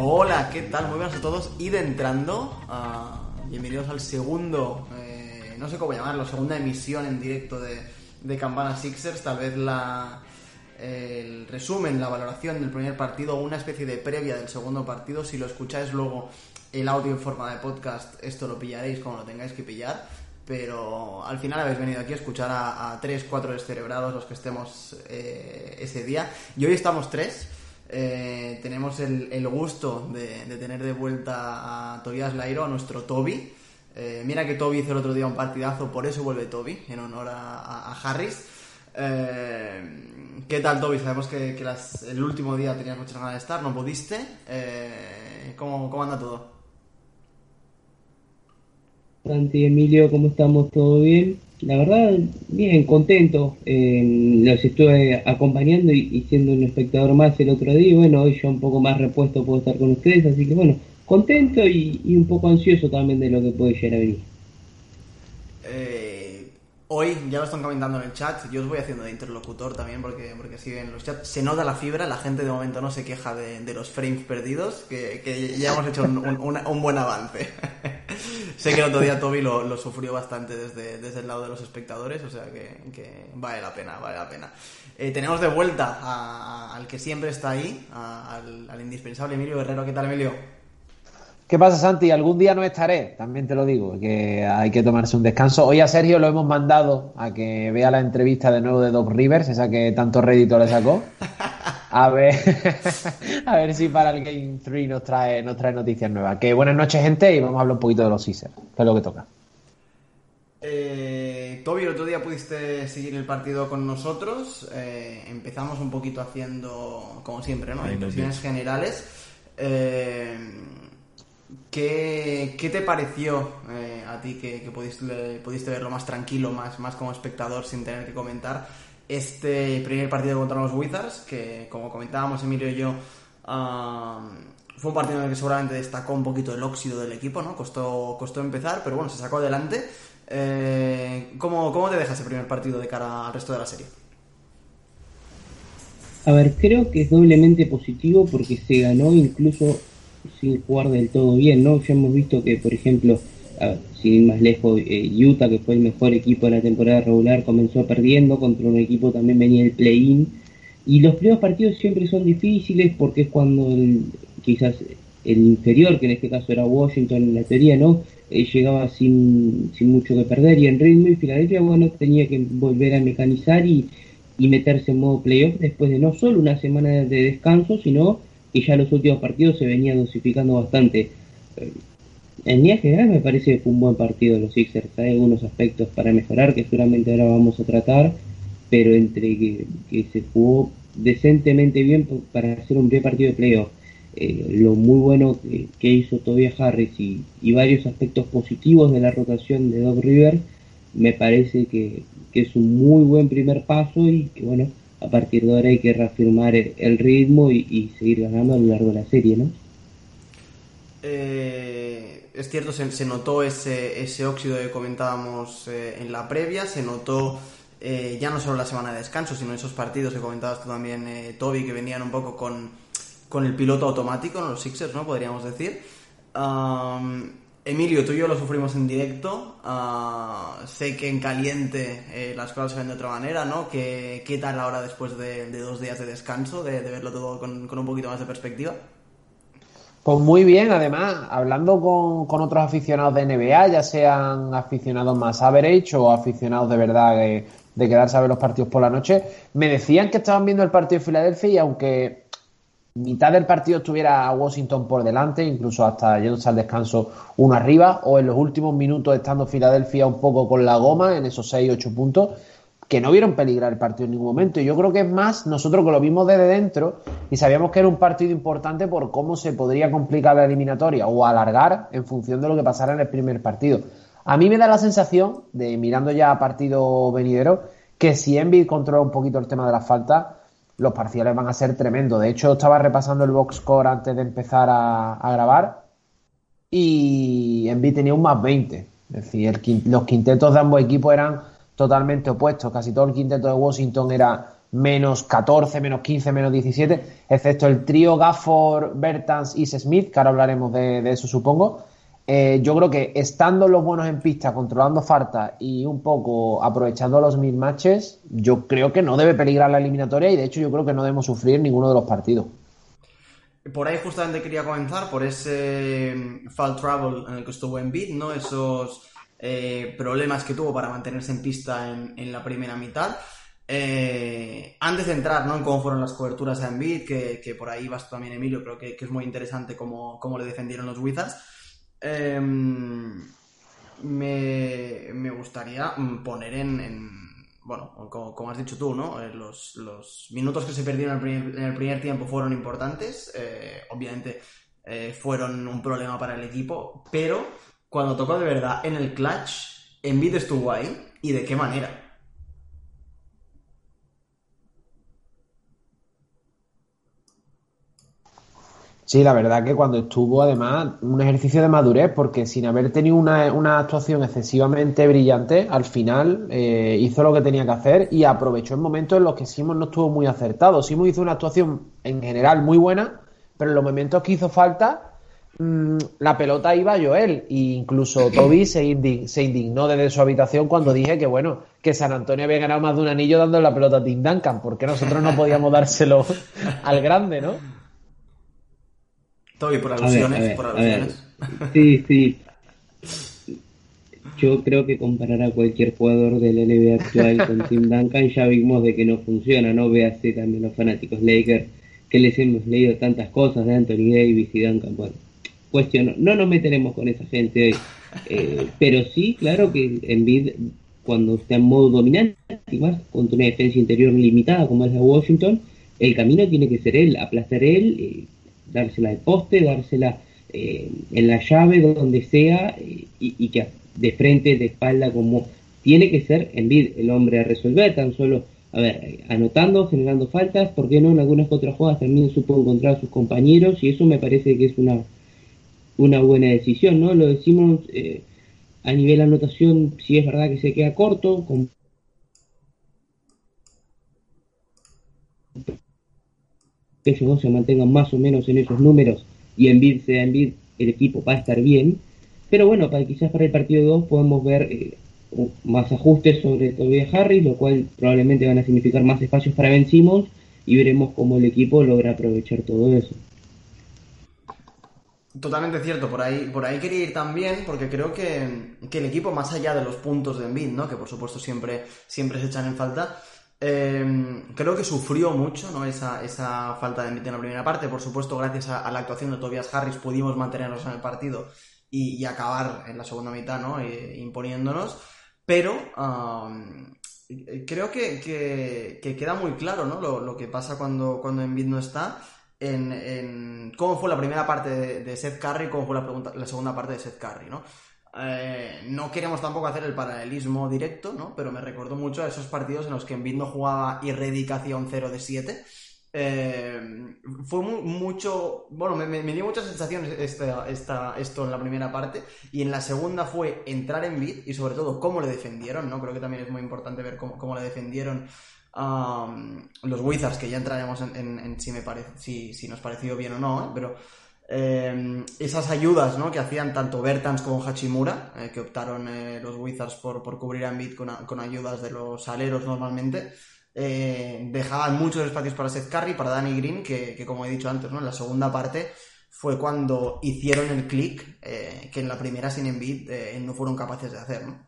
Hola, ¿qué tal? Muy buenas a todos. Id entrando. Uh, bienvenidos al segundo, eh, no sé cómo llamarlo, segunda emisión en directo de, de Campana Sixers. Tal vez la, el resumen, la valoración del primer partido, una especie de previa del segundo partido. Si lo escucháis luego el audio en forma de podcast, esto lo pillaréis como lo tengáis que pillar. Pero al final habéis venido aquí a escuchar a, tres, cuatro descerebrados los que estemos eh, ese día. Y hoy estamos tres. Eh, tenemos el, el gusto de, de, tener de vuelta a Tobias Lairo, a nuestro Toby. Eh, mira que Toby hizo el otro día un partidazo, por eso vuelve Toby, en honor a, a, Harris. Eh, ¿Qué tal, Toby? Sabemos que, el último día tenías muchas ganas de estar, no pudiste. ¿cómo, ¿Cómo anda todo? Santi, Emilio, ¿cómo estamos? ¿Todo bien? La verdad, bien, contento. Eh, los estuve acompañando y, siendo un espectador más el otro día. Y bueno, hoy ya un poco más repuesto puedo estar con ustedes. Así que bueno, contento y, un poco ansioso también de lo que puede llegar a venir. Eh, hoy, ya lo están comentando en el chat, yo os voy haciendo de interlocutor también porque, porque así en los chats se nota la fibra, la gente de momento no se queja de, los frames perdidos, que, ya hemos hecho un buen avance. sé que el otro día Toby lo, lo, sufrió bastante desde, desde el lado de los espectadores, o sea que, que vale la pena, vale la pena. Eh, tenemos de vuelta a, a, al que siempre está ahí, a, al, al, indispensable Emilio Guerrero. ¿Qué tal, Emilio? ¿Qué pasa, Santi? Algún día no estaré, también te lo digo, que hay que tomarse un descanso. Hoy a Sergio lo hemos mandado a que vea la entrevista de nuevo de Doc Rivers, esa que tanto rédito le sacó. A ver, a ver si para el Game 3 nos trae, nos trae noticias nuevas. Que buenas noches, gente, y vamos a hablar un poquito de los Caesars, que es lo que toca. Eh, Toby, el otro día pudiste seguir el partido con nosotros. Eh, empezamos un poquito haciendo, como siempre, ¿no? Impresiones generales. Eh, ¿qué, ¿qué, te pareció eh, a ti que, que pudiste, pudiste, verlo más tranquilo, más, más como espectador, sin tener que comentar? Este primer partido contra los Wizards, que como comentábamos Emilio y yo, uh, fue un partido en el que seguramente destacó un poquito el óxido del equipo, ¿no? Costó, costó empezar, pero bueno, se sacó adelante. Eh, ¿cómo, ¿Cómo te deja ese primer partido de cara al resto de la serie? A ver, creo que es doblemente positivo porque se ganó incluso sin jugar del todo bien, ¿no? Ya hemos visto que, por ejemplo, sin ir más lejos, eh, Utah, que fue el mejor equipo de la temporada regular, comenzó perdiendo contra un equipo también venía el play-in. Y los primeros partidos siempre son difíciles porque es cuando el, quizás el inferior, que en este caso era Washington en la teoría, ¿no? Eh, llegaba sin, sin mucho que perder y en ritmo y Filadelfia, bueno, tenía que volver a mecanizar y, y meterse en modo playoff después de no solo una semana de descanso, sino que ya los últimos partidos se venía dosificando bastante. En línea general me parece que fue un buen partido de los Sixers. Hay algunos aspectos para mejorar que seguramente ahora vamos a tratar, pero entre que, se jugó decentemente bien para hacer un primer partido de playoff, eh, lo muy bueno que, hizo Tobias Harris y, varios aspectos positivos de la rotación de Doc River, me parece que, es un muy buen primer paso y que bueno, a partir de ahora hay que reafirmar el ritmo y, y, seguir ganando a lo largo de la serie, ¿no? Eh, es cierto, se, notó ese, ese óxido que comentábamos eh, en la previa, se notó eh, ya no solo la semana de descanso, sino esos partidos que comentabas tú también, eh, Toby, que venían un poco con, con el piloto automático, ¿no? los Sixers, ¿no? Podríamos decir. Um, Emilio, tú y yo lo sufrimos en directo. Uh, sé que en caliente eh, las cosas se ven de otra manera, ¿no? ¿Qué, qué tal ahora después de, dos días de descanso, de, de verlo todo con, con, un poquito más de perspectiva? Pues muy bien, además, hablando con, con, otros aficionados de NBA, ya sean aficionados más average o aficionados de verdad de, de quedarse a ver los partidos por la noche, me decían que estaban viendo el partido de Filadelfia y aunque mitad del partido estuviera Washington por delante, incluso hasta yéndose al descanso uno arriba, o en los últimos minutos estando Filadelfia un poco con la goma en esos 6-8 puntos, que no vieron peligrar el partido en ningún momento. Y yo creo que es más nosotros que lo vimos desde dentro y sabíamos que era un partido importante por cómo se podría complicar la eliminatoria o alargar en función de lo que pasara en el primer partido. A mí me da la sensación, de mirando ya a partido venidero, que si Envid controla un poquito el tema de las faltas, los parciales van a ser tremendos. De hecho, estaba repasando el box score antes de empezar a, grabar y Envid tenía un más 20. Es decir, el, los quintetos de ambos equipos eran totalmente opuestos. Casi todo el quinteto de Washington era menos 14, menos 15, menos 17, excepto el trío Gafford, Bertans y Smith, que ahora hablaremos de, eso supongo. Eh, yo creo que estando los buenos en pista, controlando falta y un poco aprovechando los mil matches, yo creo que no debe peligrar la eliminatoria y de hecho yo creo que no debemos sufrir ninguno de los partidos. Por ahí justamente quería comenzar, por ese mm, fall travel en el que estuvo en beat, ¿no? Esos eh, problemas que tuvo para mantenerse en pista en, la primera mitad. Eh, antes de entrar ¿no? en cómo fueron las coberturas a Embiid, que, por ahí vas también, Emilio, creo que, es muy interesante cómo, cómo, le defendieron los Wizards. Em, me, me, gustaría poner en, bueno, como, has dicho tú, ¿no? Eh, los, los, minutos que se perdieron en el primer, tiempo fueron importantes. obviamente fueron un problema para el equipo, pero cuando tocó de verdad en el clutch, Envid estuvo ahí y de qué manera. Sí, la verdad que cuando estuvo, además, un ejercicio de madurez, porque sin haber tenido una, actuación excesivamente brillante, al final eh, hizo lo que tenía que hacer y aprovechó en momentos en los que Simon no estuvo muy acertado. Simon hizo una actuación en general muy buena, pero en los momentos que hizo falta, Mm, la pelota iba a Joel e incluso Toby se, indignó desde su habitación cuando dije que bueno que San Antonio había ganado más de un anillo dando la pelota a Tim Duncan porque nosotros no podíamos dárselo al grande, ¿no? Toby por alusiones, por alusiones. Sí, sí. Yo creo que comparar a cualquier jugador del NBA actual con Tim Duncan ya vimos de que no funciona, ¿no? Véase también los fanáticos Lakers que les hemos leído tantas cosas de Anthony Davis y Duncan. Bueno, cuestiono. No nos meteremos con esa gente eh, pero sí, claro que en vid cuando está en modo dominante, y más contra una defensa interior limitada como es la Washington, el camino tiene que ser él, aplastar él, eh, dársela de poste, dársela eh, en la llave, donde sea, y, que de frente, de espalda, como tiene que ser en vid el hombre a resolver, tan solo, a ver, anotando, generando faltas, ¿por qué no en algunas otras jugadas también supo encontrar a sus compañeros? Y eso me parece que es una una buena decisión, ¿no? Lo decimos eh, a nivel anotación, si es verdad que se queda corto, con que ellos dos se mantengan más o menos en esos números y en bid sea en bid, el equipo va a estar bien. Pero bueno, para, quizás para el partido 2 podemos ver eh, más ajustes sobre Tobias Harris, lo cual probablemente van a significar más espacios para Ben Simmons y veremos cómo el equipo logra aprovechar todo eso. Totalmente cierto, por ahí, por ahí quería ir también, porque creo que, el equipo, más allá de los puntos de Envid, ¿no? que por supuesto siempre, siempre se echan en falta, em, creo que sufrió mucho ¿no? esa, esa falta de Envid en la primera parte. Por supuesto, gracias a, la actuación de Tobias Harris pudimos mantenernos en el partido y, acabar en la segunda mitad ¿no? E, imponiéndonos, pero creo que, queda muy claro ¿no? lo, que pasa cuando, cuando Envid no está en, cómo fue la primera parte de, Seth Curry y cómo fue la, segunda parte de Seth Curry, ¿no? Eh, no queríamos tampoco hacer el paralelismo directo, ¿no? Pero me recordó mucho a esos partidos en los que Embiid no jugaba y Redick hacía un 0 de 7. Eh, fue mucho, bueno, me, dio muchas sensaciones esta, esto en la primera parte y en la segunda fue entrar en bid y sobre todo cómo le defendieron, ¿no? Creo que también es muy importante ver cómo, cómo le defendieron los Wizards, que ya entraremos en, si, me parece, si, nos pareció bien o no, ¿eh? pero em, esas ayudas ¿no? que hacían tanto Bertans como Hachimura, eh, que optaron eh, los Wizards por, por cubrir a Embiid con, con, ayudas de los aleros normalmente, dejaban muchos espacios para Seth Curry, para Danny Green, que, como he dicho antes, ¿no? en la segunda parte fue cuando hicieron el click que en la primera sin Embiid no fueron capaces de hacer. ¿no?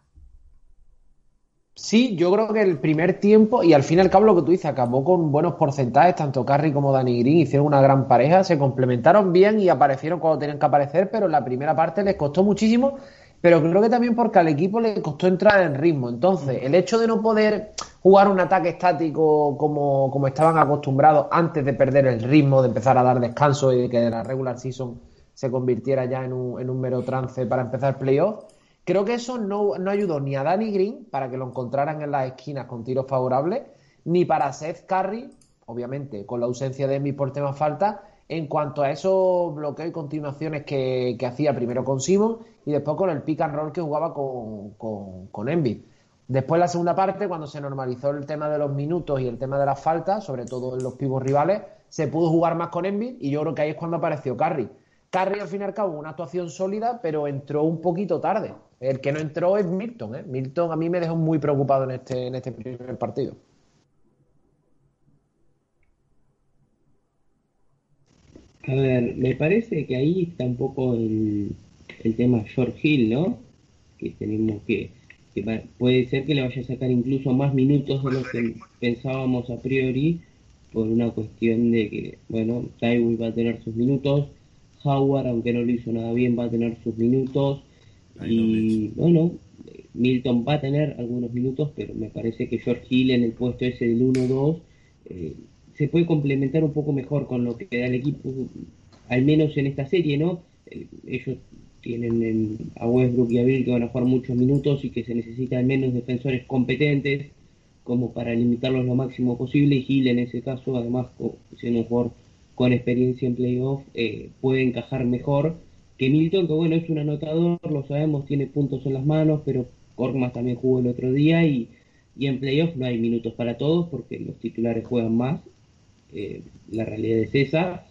Sí, yo creo que el primer tiempo, y al fin y al cabo lo que tú dices, acabó con buenos porcentajes, tanto Carry como Danny Green hicieron una gran pareja, se complementaron bien y aparecieron cuando tenían que aparecer, pero en la primera parte les costó muchísimo, pero creo que también porque al equipo le costó entrar en ritmo. Entonces, el hecho de no poder jugar un ataque estático como, como estaban acostumbrados antes de perder el ritmo, de empezar a dar descanso y de que la regular season se convirtiera ya en un, en un mero trance para empezar playoff Creo que eso no, ayudó ni a Danny Green para que lo encontraran en las esquinas con tiros favorables, ni para Seth Curry, obviamente con la ausencia de mi por tema falta, en cuanto a esos bloqueos y continuaciones que, hacía primero con Simon y después con el pick and roll que jugaba con, con, con Envy. Después la segunda parte, cuando se normalizó el tema de los minutos y el tema de las faltas, sobre todo en los pibos rivales, se pudo jugar más con Envid y yo creo que ahí es cuando apareció Carry. Carry al fin y al cabo una actuación sólida, pero entró un poquito tarde. El que no entró es Milton. ¿eh? Milton a mí me dejó muy preocupado en este, en este primer partido. A ver, me parece que ahí está un poco el, el tema George Hill, ¿no? Que tenemos que, que puede ser que le vaya a sacar incluso más minutos de lo que pensábamos a priori por una cuestión de que, bueno, Tywin va a tener sus minutos, Howard, aunque no lo hizo nada bien, va a tener sus minutos, y bueno, Milton va a tener algunos minutos, pero me parece que George Hill en el puesto ese del 1-2 eh, se puede complementar un poco mejor con lo que da el equipo, al menos en esta serie, ¿no? Eh, ellos tienen a Westbrook y a Bill que van a jugar muchos minutos y que se necesitan menos defensores competentes como para limitarlos lo máximo posible y Gil en ese caso además siendo un jugador con experiencia en playoff eh, puede encajar mejor que Milton que bueno es un anotador lo sabemos tiene puntos en las manos pero Korkmaz también jugó el otro día y, y en playoff no hay minutos para todos porque los titulares juegan más. Eh, la realidad es esa.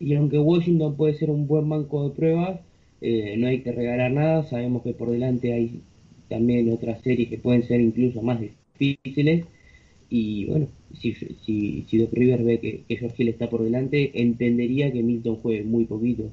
Y aunque Washington puede ser un buen banco de pruebas eh, no hay que regalar nada, sabemos que por delante hay también otras series que pueden ser incluso más difíciles. Y bueno, si, si, si Doc River ve que, que George Hill está por delante, entendería que Milton juegue muy poquito.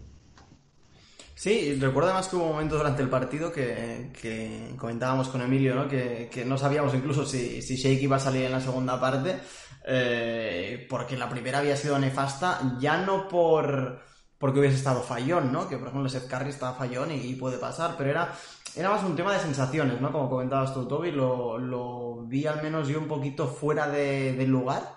Sí, recuerdo además que hubo momentos durante el partido que, que comentábamos con Emilio, ¿no? Que, que, no sabíamos incluso si, si Shake iba a salir en la segunda parte, eh, porque la primera había sido nefasta, ya no por porque hubiese estado fallón, ¿no? Que por ejemplo Seth Curry estaba fallón y, puede pasar, pero era, era más un tema de sensaciones, ¿no? Como comentabas tú, Toby, lo, lo vi al menos yo un poquito fuera de, del lugar.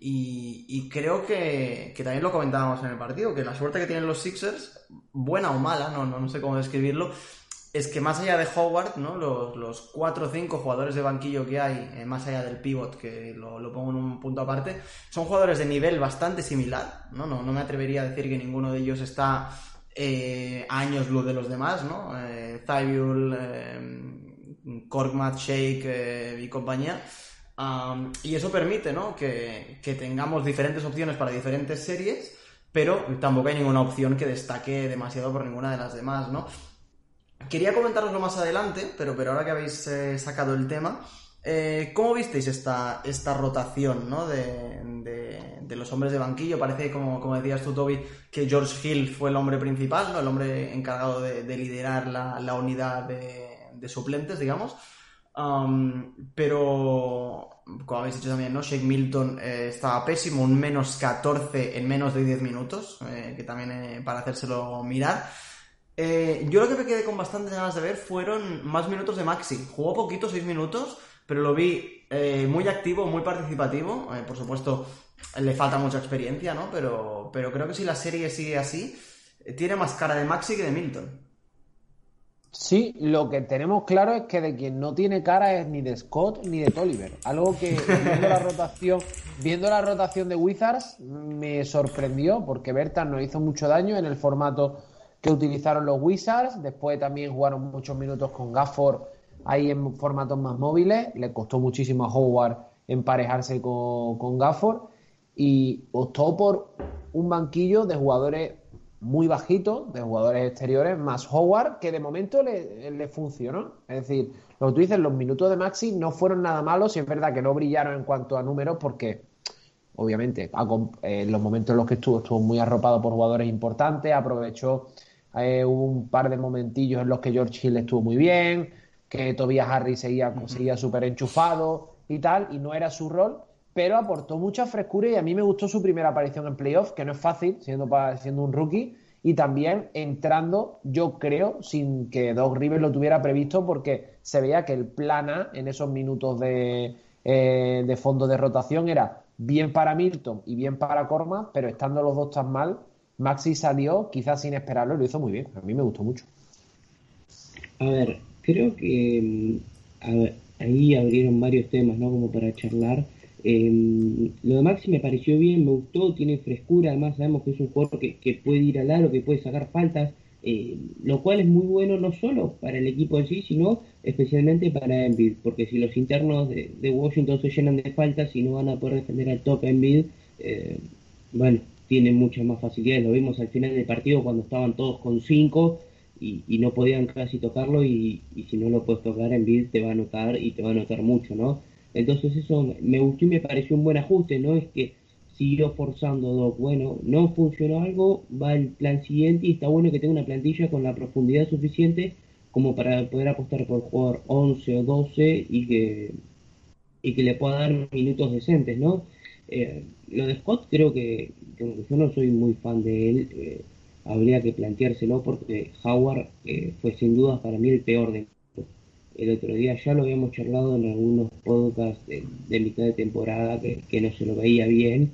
Y, creo que, también lo comentábamos en el partido, que la suerte que tienen los Sixers, buena o mala, no, no, no sé cómo describirlo, es que más allá de Howard, ¿no? Los, los cuatro o cinco jugadores de banquillo que hay, eh, más allá del pivot, que lo, pongo en un punto aparte, son jugadores de nivel bastante similar, ¿no? No, no me atrevería a decir que ninguno de ellos está eh, años luz de los demás, ¿no? Eh, Thybulle, eh, Shake y compañía. Um, y eso permite, ¿no? Que, tengamos diferentes opciones para diferentes series, pero tampoco hay ninguna opción que destaque demasiado por ninguna de las demás, ¿no? Quería comentaroslo más adelante, pero, pero ahora que habéis eh, sacado el tema, eh, ¿cómo visteis esta, esta rotación ¿no? de, los hombres de banquillo? Parece, como, como decías tú, Toby, que George Hill fue el hombre principal, ¿no? el hombre encargado de, de liderar la, la unidad de, suplentes, digamos. Pero, como habéis dicho también, ¿no? Shake Milton eh, estaba pésimo, un menos 14 en menos de 10 minutos, eh, que también eh, para hacérselo mirar. Yo lo que me quedé con bastantes ganas de ver fueron más minutos de Maxi. Jugó poquito, 6 minutos, pero lo vi muy activo, muy participativo. Por supuesto, le falta mucha experiencia, ¿no? Pero, pero creo que si la serie sigue así, tiene más cara de Maxi que de Milton. Sí, lo que tenemos claro es que de quien no tiene cara es ni de Scott ni de Tolliver. Algo que viendo la rotación, viendo la rotación de Wizards me sorprendió porque Berta nos hizo mucho daño en el formato que utilizaron los Wizards. Después también jugaron muchos minutos con Gafford ahí en formatos más móviles. Le costó muchísimo a Howard emparejarse con Gafford y optó por un banquillo de jugadores muy bajitos, de jugadores exteriores, más Howard, que de momento le, le, funcionó. Es decir, lo que tú dices, los minutos de Maxi no fueron nada malos y es verdad que no brillaron en cuanto a números porque obviamente en los momentos en los que estuvo estuvo muy arropado por jugadores importantes, aprovechó eh, un par de momentillos en los que George Hill estuvo muy bien, que Tobias Harris seguía, seguía súper enchufado y tal, y no era su rol, pero aportó mucha frescura y a mí me gustó su primera aparición en playoff, que no es fácil, siendo, siendo un rookie, y también entrando, yo creo, sin que Doug Rivers lo tuviera previsto, porque se veía que el plana en esos minutos de, eh, fondo de rotación era bien para Milton y bien para Corma, pero estando los dos tan mal, Maxi salió quizás sin esperarlo lo hizo muy bien. A mí me gustó mucho. A ver, creo que mm, a ahí abrieron varios temas, ¿no? Como para charlar. Eh, lo de Maxi me pareció bien, me gustó, tiene frescura, además sabemos que es un jugador que, puede ir al aro, que puede sacar faltas, eh, lo cual es muy bueno no solo para el equipo en sí, sino especialmente para Embiid, porque si los internos de, Washington se llenan de faltas y no van a poder defender al top Embiid, eh, bueno, tienen muchas más facilidades. Lo vimos al final del partido cuando estaban todos con 5 y, no podían casi tocarlo y, si no lo puedes tocar Embiid te va a notar y te va a notar mucho, ¿no? Entonces eso me gustó y me pareció un buen ajuste, ¿no? Es que siguió forzando Doc. Bueno, no funcionó algo, va el plan siguiente y está bueno que tenga una plantilla con la profundidad suficiente como para poder apostar por jugar 11 o 12 y que, y que le pueda dar minutos decentes, ¿no? Eh, lo de Scott creo que, yo no soy muy fan de él, eh, habría que planteárselo porque Howard eh, fue sin duda para mí el peor de el otro día ya lo habíamos charlado en algunos podcasts de, mitad de temporada que, que, no se lo veía bien.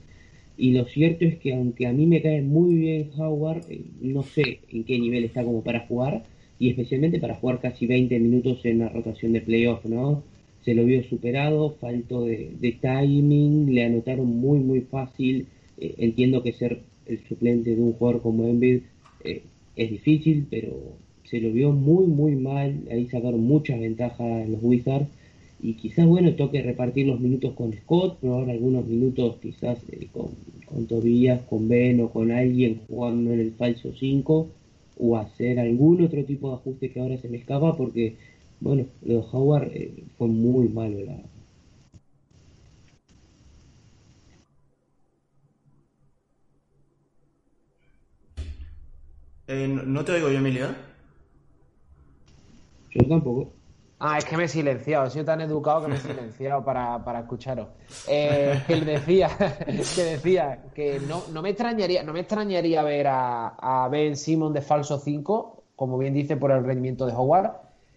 Y lo cierto es que aunque a mí me cae muy bien Howard, eh, no sé en qué nivel está como para jugar, y especialmente para jugar casi 20 minutos en una rotación de playoff, ¿no? Se lo vio superado, faltó de, timing, le anotaron muy muy fácil, eh, entiendo que ser el suplente de un jugador como Embiid eh, es difícil, pero se lo vio muy muy mal, ahí sacaron muchas ventajas los Wizards, y quizás bueno toque repartir los minutos con Scott, probar algunos minutos quizás eh, con, con Tobías, con Ben o con alguien jugando en el falso 5 o hacer algún otro tipo de ajuste que ahora se me escapa porque bueno, lo de Howard eh, fue muy malo la eh, no te oigo yo, Emilio. Yo tampoco. Ah, es que me he silenciado, he sido tan educado que me he silenciado para, para escucharos. Eh, él decía, que decía que no, no, me extrañaría, no me extrañaría ver a, a Ben Simon de falso 5, como bien dice, por el rendimiento de Howard,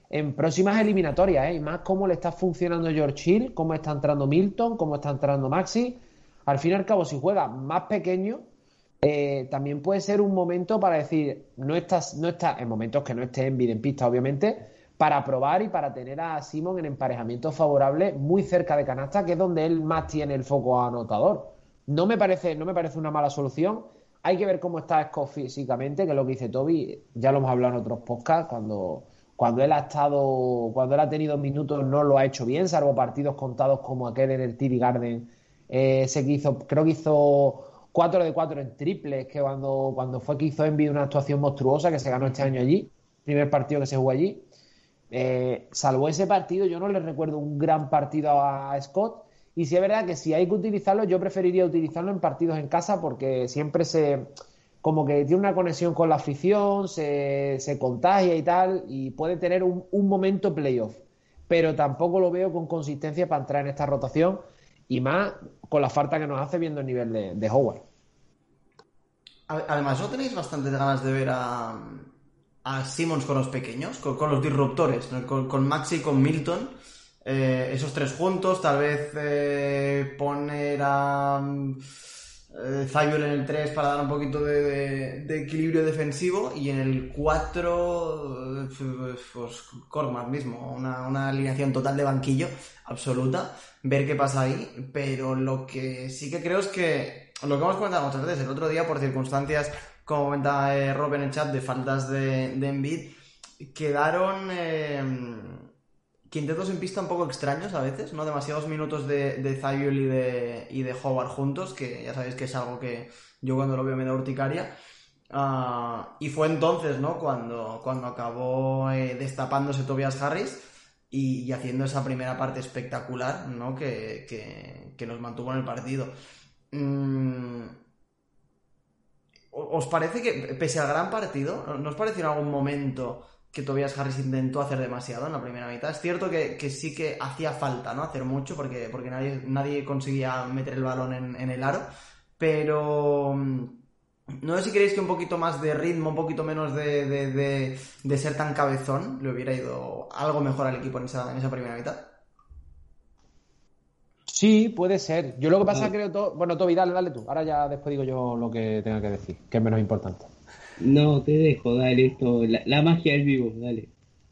en próximas eliminatorias, ¿eh? y más cómo le está funcionando George Hill, cómo está entrando Milton, cómo está entrando Maxi. Al fin y al cabo, si juega más pequeño, eh, también puede ser un momento para decir, no estás, no está, en momentos que no esté en vida en pista, obviamente, para probar y para tener a Simon en emparejamiento favorable muy cerca de canasta, que es donde él más tiene el foco anotador. No me parece, no me parece una mala solución. Hay que ver cómo está Scott físicamente, que es lo que dice Toby. Ya lo hemos hablado en otros podcasts. Cuando, cuando él ha estado, cuando él ha tenido minutos, no lo ha hecho bien, salvo partidos contados como aquel en el TD Garden. Eh, que hizo, creo que hizo 4 de 4 en triples, que cuando, cuando fue que hizo Envy una actuación monstruosa que se ganó este año allí, primer partido que se jugó allí. Eh, salvo ese partido, yo no le recuerdo un gran partido a Scott. Y si es verdad que si hay que utilizarlo, yo preferiría utilizarlo en partidos en casa porque siempre se. como que tiene una conexión con la afición, se, contagia y tal, y puede tener un, momento playoff. Pero tampoco lo veo con consistencia para entrar en esta rotación y más con la falta que nos hace viendo el nivel de, de Howard. Además, ¿no tenéis bastantes ganas de ver a, a Simmons con los pequeños, con, los disruptores, con, Maxi y con Milton. Eh, esos tres juntos, tal vez eh, poner a eh, en el 3 para dar un poquito de, equilibrio defensivo y en el 4 pues Cormac mismo, una, una, alineación total de banquillo absoluta, ver qué pasa ahí, pero lo que sí que creo es que lo que hemos comentado muchas veces, el otro día por circunstancias como comenta eh, Rob en el chat, de faltas de, de quedaron eh, quintetos en pista un poco extraños a veces, ¿no? Demasiados minutos de, de y de, y de Howard juntos, que ya sabéis que es algo que yo cuando lo veo me da urticaria. Ah, y fue entonces, ¿no? Cuando, cuando acabó eh, destapándose Tobias Harris y, haciendo esa primera parte espectacular, ¿no? Que, que, nos mantuvo en el partido. Mm, ¿Os parece que, pese al gran partido, ¿nos pareció en algún momento que Tobias Harris intentó hacer demasiado en la primera mitad? Es cierto que, sí que hacía falta, ¿no? Hacer mucho porque, porque nadie, nadie conseguía meter el balón en, el aro, pero... Mm, no sé si queréis que un poquito más de ritmo, un poquito menos de, de, ser tan cabezón, le hubiera ido algo mejor al equipo en esa, en esa primera mitad. Sí, puede ser. Yo lo que pasa es que creo Bueno, Toby, dale, dale tú. Ahora ya después digo yo lo que tenga que decir, que es menos importante. No, te dejo, dale esto. La, magia del vivo, dale.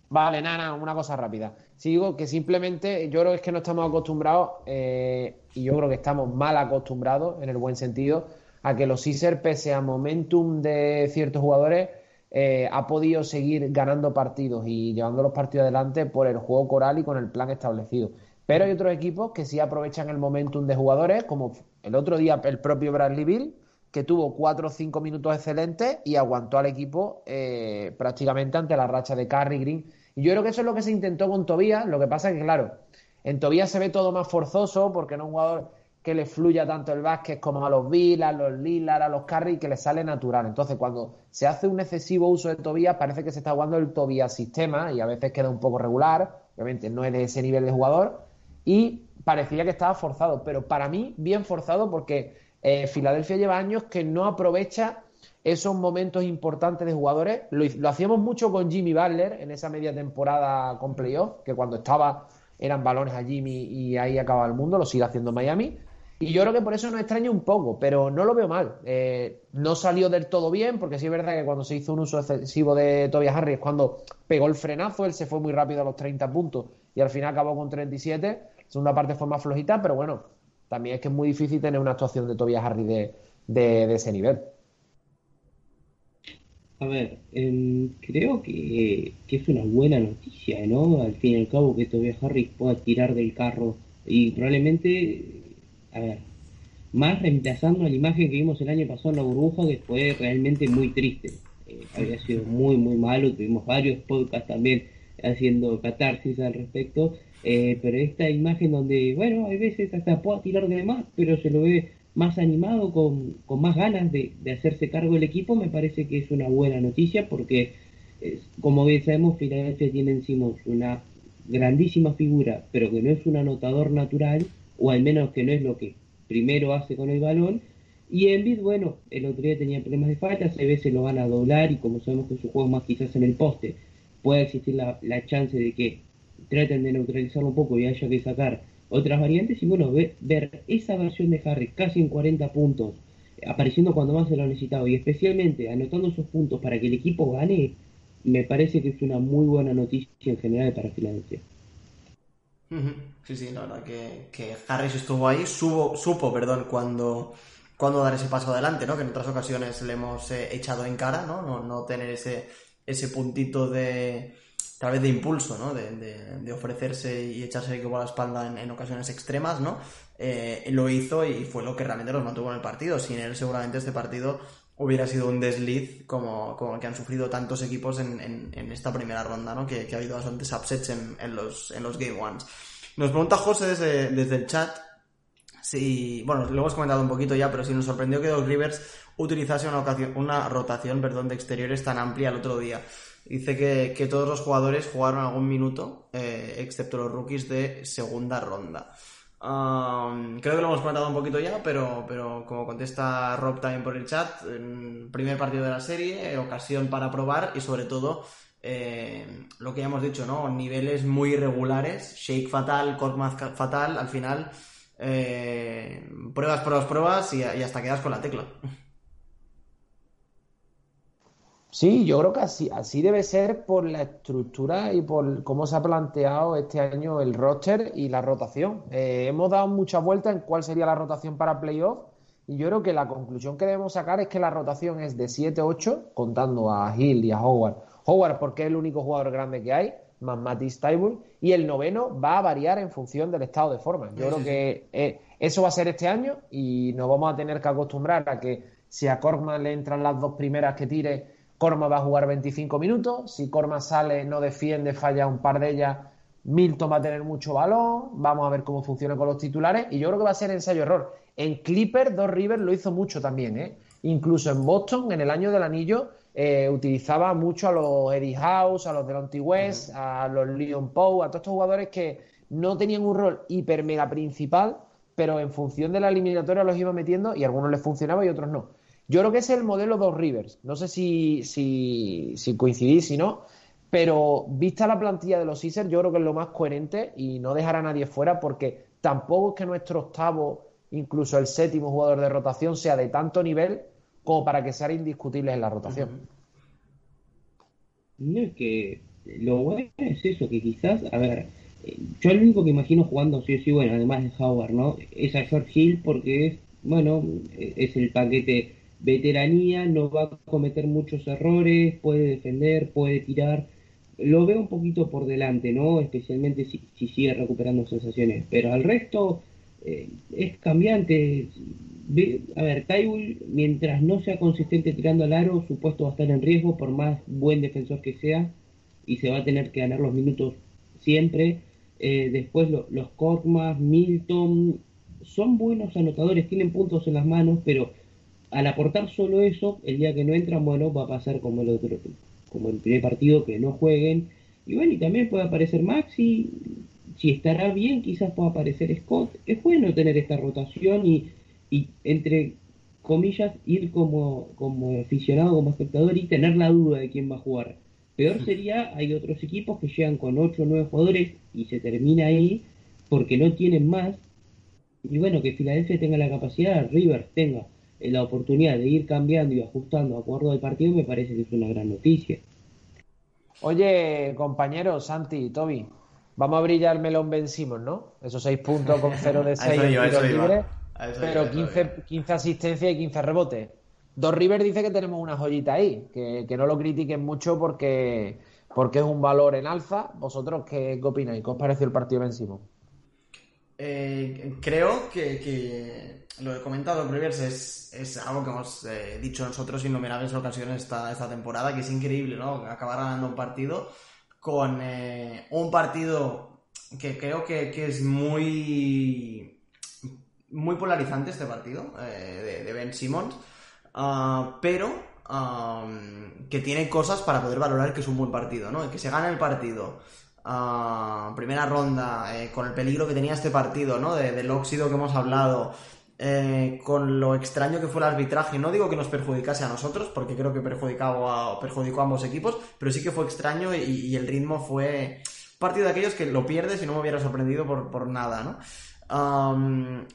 Vale, nada, nada, una cosa rápida. Sigo que simplemente yo creo que es que no estamos acostumbrados, eh, y yo creo que estamos mal acostumbrados, en el buen sentido, a que los Caesars, pese a momentum de ciertos jugadores, eh, ha podido seguir ganando partidos y llevando los partidos adelante por el juego coral y con el plan establecido. Pero hay otros equipos que sí aprovechan el momentum de jugadores, como el otro día el propio Bradley Bill, que tuvo cuatro o cinco minutos excelentes y aguantó al equipo eh, prácticamente ante la racha de Carry Green. Y yo creo que eso es lo que se intentó con Tobías. Lo que pasa es que, claro, en Tobías se ve todo más forzoso porque no es un jugador que le fluya tanto el básquet como a los Bill, a los Lillard, a los Carry, que le sale natural. Entonces, cuando se hace un excesivo uso de Tobías, parece que se está jugando el Tobías sistema y a veces queda un poco regular. Obviamente no es de ese nivel de jugador y parecía que estaba forzado, pero para mí bien forzado porque eh, Filadelfia lleva años que no aprovecha esos momentos importantes de jugadores. Lo, lo, hacíamos mucho con Jimmy Butler en esa media temporada con playoff, que cuando estaba eran balones a Jimmy y ahí acababa el mundo, lo sigue haciendo Miami. Y yo creo que por eso nos extraña un poco, pero no lo veo mal. Eh, no salió del todo bien, porque sí es verdad que cuando se hizo un uso excesivo de Tobias Harris cuando pegó el frenazo, él se fue muy rápido a los 30 puntos y al final acabó con 37. La segunda parte fue más flojita, pero bueno, también es que es muy difícil tener una actuación de Tobias Harris de, de, ese nivel. A ver, em, creo que, que, es una buena noticia, ¿no? Al fin y al cabo que Tobias Harris pueda tirar del carro y probablemente a ver, más reemplazando la imagen que vimos el año pasado en la burbuja, que fue realmente muy triste. Eh, había sido muy, muy malo. Tuvimos varios podcasts también haciendo catarsis al respecto. Eh, pero esta imagen donde, bueno, hay veces hasta pueda tirar de más, pero se lo ve más animado, con, con más ganas de, de, hacerse cargo del equipo, me parece que es una buena noticia porque, como bien sabemos, Filadelfia tiene encima una grandísima figura, pero que no es un anotador natural o al menos que no es lo que primero hace con el balón. Y Envid, bueno, el otro día tenía problemas de faltas, a veces lo van a doblar y como sabemos que su juego más quizás en el poste, puede existir la, la chance de que traten de neutralizarlo un poco y haya que sacar otras variantes y bueno, ver, ver esa versión de Harry casi en 40 puntos, apareciendo cuando más se lo ha necesitado y especialmente anotando esos puntos para que el equipo gane, me parece que es una muy buena noticia en general para Filadelfia. Sí, sí, la verdad que, que Harris estuvo ahí, supo, supo perdón, cuando, cuando dar ese paso adelante, ¿no? Que en otras ocasiones le hemos eh, echado en cara, ¿no? ¿no? No tener ese, ese puntito de, tal vez de impulso, ¿no? De, de, ofrecerse y echarse el equipo a la espalda en, en ocasiones extremas, ¿no? Eh, lo hizo y fue lo que realmente los mantuvo en el partido. Sin él, seguramente este partido hubiera sido un desliz como, como el que han sufrido tantos equipos en, en, en esta primera ronda, ¿no? Que, ha habido bastantes upsets en, los, en los Game Ones. Nos pregunta José desde, desde el chat si, bueno, lo hemos comentado un poquito ya, pero si nos sorprendió que Doc Rivers utilizase una, una rotación perdón, de exteriores tan amplia el otro día. Dice que, que todos los jugadores jugaron algún minuto, eh, excepto los rookies de segunda ronda. Um, creo que lo hemos comentado un poquito ya, pero, pero como contesta Rob también por el chat, primer partido de la serie, ocasión para probar y sobre todo eh, lo que ya hemos dicho, ¿no? Niveles muy irregulares, shake fatal, cork fatal, al final eh, pruebas, pruebas, pruebas y hasta quedas con la tecla. Sí, yo creo que así, así debe ser por la estructura y por cómo se ha planteado este año el roster y la rotación. Eh, hemos dado muchas vueltas en cuál sería la rotación para playoff y yo creo que la conclusión que debemos sacar es que la rotación es de 7-8, contando a Hill y a Howard. Howard porque es el único jugador grande que hay, más Matisse Tybull, y el noveno va a variar en función del estado de forma. Yo creo que eh, eso va a ser este año y nos vamos a tener que acostumbrar a que si a Korkman le entran las dos primeras que tire Corma va a jugar 25 minutos. Si Corma sale, no defiende, falla un par de ellas, Milton va a tener mucho balón. Vamos a ver cómo funciona con los titulares. Y yo creo que va a ser ensayo-error. En Clipper, Dos Rivers lo hizo mucho también. ¿eh? Incluso en Boston, en el año del anillo, eh, utilizaba mucho a los Eddie House, a los Delonte West, a los Leon Poe, a todos estos jugadores que no tenían un rol hiper mega principal, pero en función de la eliminatoria los iba metiendo y a algunos les funcionaba y otros no. Yo creo que es el modelo dos Rivers. No sé si, si, si coincidís, si no. Pero vista la plantilla de los Caesars, yo creo que es lo más coherente y no dejar a nadie fuera porque tampoco es que nuestro octavo, incluso el séptimo jugador de rotación sea de tanto nivel como para que sean indiscutibles en la rotación. No es que lo bueno es eso, que quizás, a ver, yo el único que imagino jugando sí sí, bueno, además de Howard, ¿no? Es a George Hill porque es, bueno, es el paquete veteranía, no va a cometer muchos errores, puede defender, puede tirar. Lo veo un poquito por delante, ¿no? Especialmente si, sigue recuperando sensaciones. Pero al resto eh, es cambiante. a ver, Taibull, mientras no sea consistente tirando al aro, su puesto va a estar en riesgo por más buen defensor que sea y se va a tener que ganar los minutos siempre. Eh, después los Korkmaz, Milton, son buenos anotadores, tienen puntos en las manos, pero al aportar solo eso, el día que no entran, bueno, va a pasar como el otro, como el primer partido, que no jueguen. Y bueno, y también puede aparecer Maxi, si estará bien, quizás pueda aparecer Scott. Es bueno tener esta rotación y, y entre comillas, ir como, como aficionado, como espectador y tener la duda de quién va a jugar. Peor sería, hay otros equipos que llegan con 8 o 9 jugadores y se termina ahí porque no tienen más. Y bueno, que Filadelfia tenga la capacidad, Rivers tenga la oportunidad de ir cambiando y ajustando a acuerdo del partido, me parece que es una gran noticia. Oye, compañeros, Santi, Toby, vamos a brillar el melón Ben ¿no? Esos 6 puntos con 0 de 6 libres, pero 15, 15 asistencias y 15 rebotes. Dos River dice que tenemos una joyita ahí, que, no lo critiquen mucho porque, porque es un valor en alza. ¿Vosotros qué, opináis? ¿Qué os pareció el partido Ben eh, creo que, lo he comentado Rivers es, es algo que hemos eh, dicho nosotros innumerables ocasiones esta, esta temporada, que es increíble, ¿no? Acabar ganando un partido con eh, un partido que creo que, es muy muy polarizante este partido de, de, Ben Simmons, ah, pero que tiene cosas para poder valorar que es un buen partido, ¿no? Que se gana el partido primera ronda, eh, con el peligro que tenía este partido, ¿no? del óxido que hemos hablado, eh, con lo extraño que fue el arbitraje. No digo que nos perjudicase a nosotros, porque creo que perjudicó a, perjudicó a ambos equipos, pero sí que fue extraño y, el ritmo fue partido de aquellos que lo pierdes y no me hubiera sorprendido por, nada, ¿no?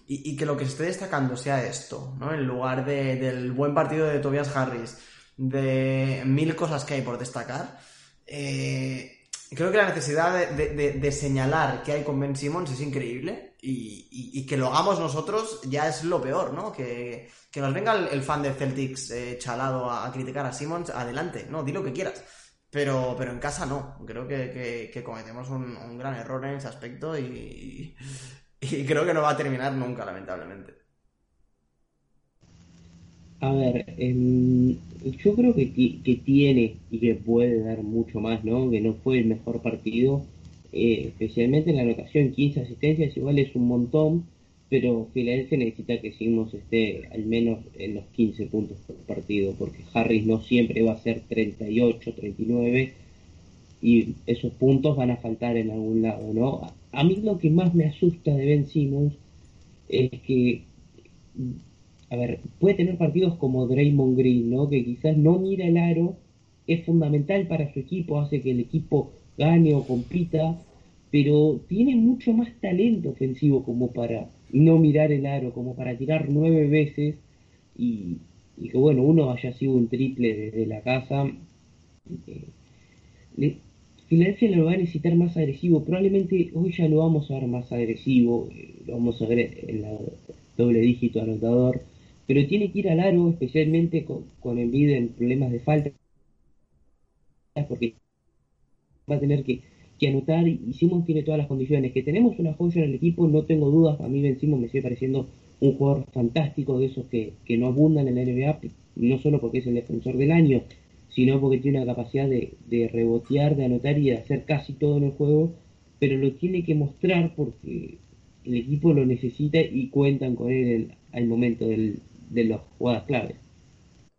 y, que lo que se esté destacando sea esto, ¿no? En lugar del buen partido de Tobias Harris, de mil cosas que hay por destacar, eh, creo que la necesidad de, señalar que hay con Ben Simmons es increíble y, que lo hagamos nosotros ya es lo peor, ¿no? Que, nos venga el, fan de Celtics eh, chalado a, criticar a Simmons, adelante, no, di lo que quieras. Pero, en casa no, creo que, cometemos un, gran error en ese aspecto y, creo que no va a terminar nunca, lamentablemente. A ver, yo creo que, que, tiene y que puede dar mucho más, ¿no? Que no fue el mejor partido, eh, especialmente en la anotación, 15 asistencias, igual es un montón, pero Filadelfia necesita que Sigmos esté al menos en los 15 puntos por partido, porque Harris no siempre va a ser 38, 39, y esos puntos van a faltar en algún lado, ¿no? A mí lo que más me asusta de Ben Simmons es que a ver, puede tener partidos como Draymond Green, ¿no? Que quizás no mira el aro, es fundamental para su equipo, hace que el equipo gane o compita, pero tiene mucho más talento ofensivo como para no mirar el aro, como para tirar nueve veces y, que bueno, uno haya sido un triple desde la casa. Eh, Filadelfia lo va a necesitar más agresivo, probablemente hoy ya lo vamos a ver más agresivo, eh, lo vamos a ver en la doble dígito anotador pero tiene que ir al aro, especialmente con, con en problemas de falta, porque va a tener que, anotar y Simon tiene todas las condiciones. Que tenemos una joya en el equipo, no tengo dudas, a mí Ben Simon me sigue pareciendo un jugador fantástico de esos que, no abundan en la NBA, no solo porque es el defensor del año, sino porque tiene la capacidad de, de rebotear, de anotar y de hacer casi todo en el juego, pero lo tiene que mostrar porque el equipo lo necesita y cuentan con él al momento del, de las jugadas clave.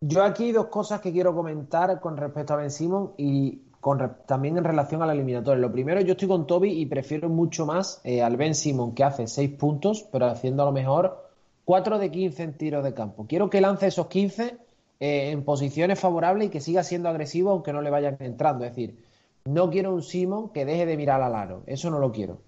Yo aquí dos cosas que quiero comentar con respecto a Ben Simon y con, también en relación a la eliminatoria. Lo primero, yo estoy con Toby y prefiero mucho más eh, al Ben Simon que hace 6 puntos, pero haciendo a lo mejor 4 de 15 en tiros de campo. Quiero que lance esos 15 eh, en posiciones favorables y que siga siendo agresivo aunque no le vayan entrando. Es decir, no quiero un Simon que deje de mirar al aro. Eso no lo quiero.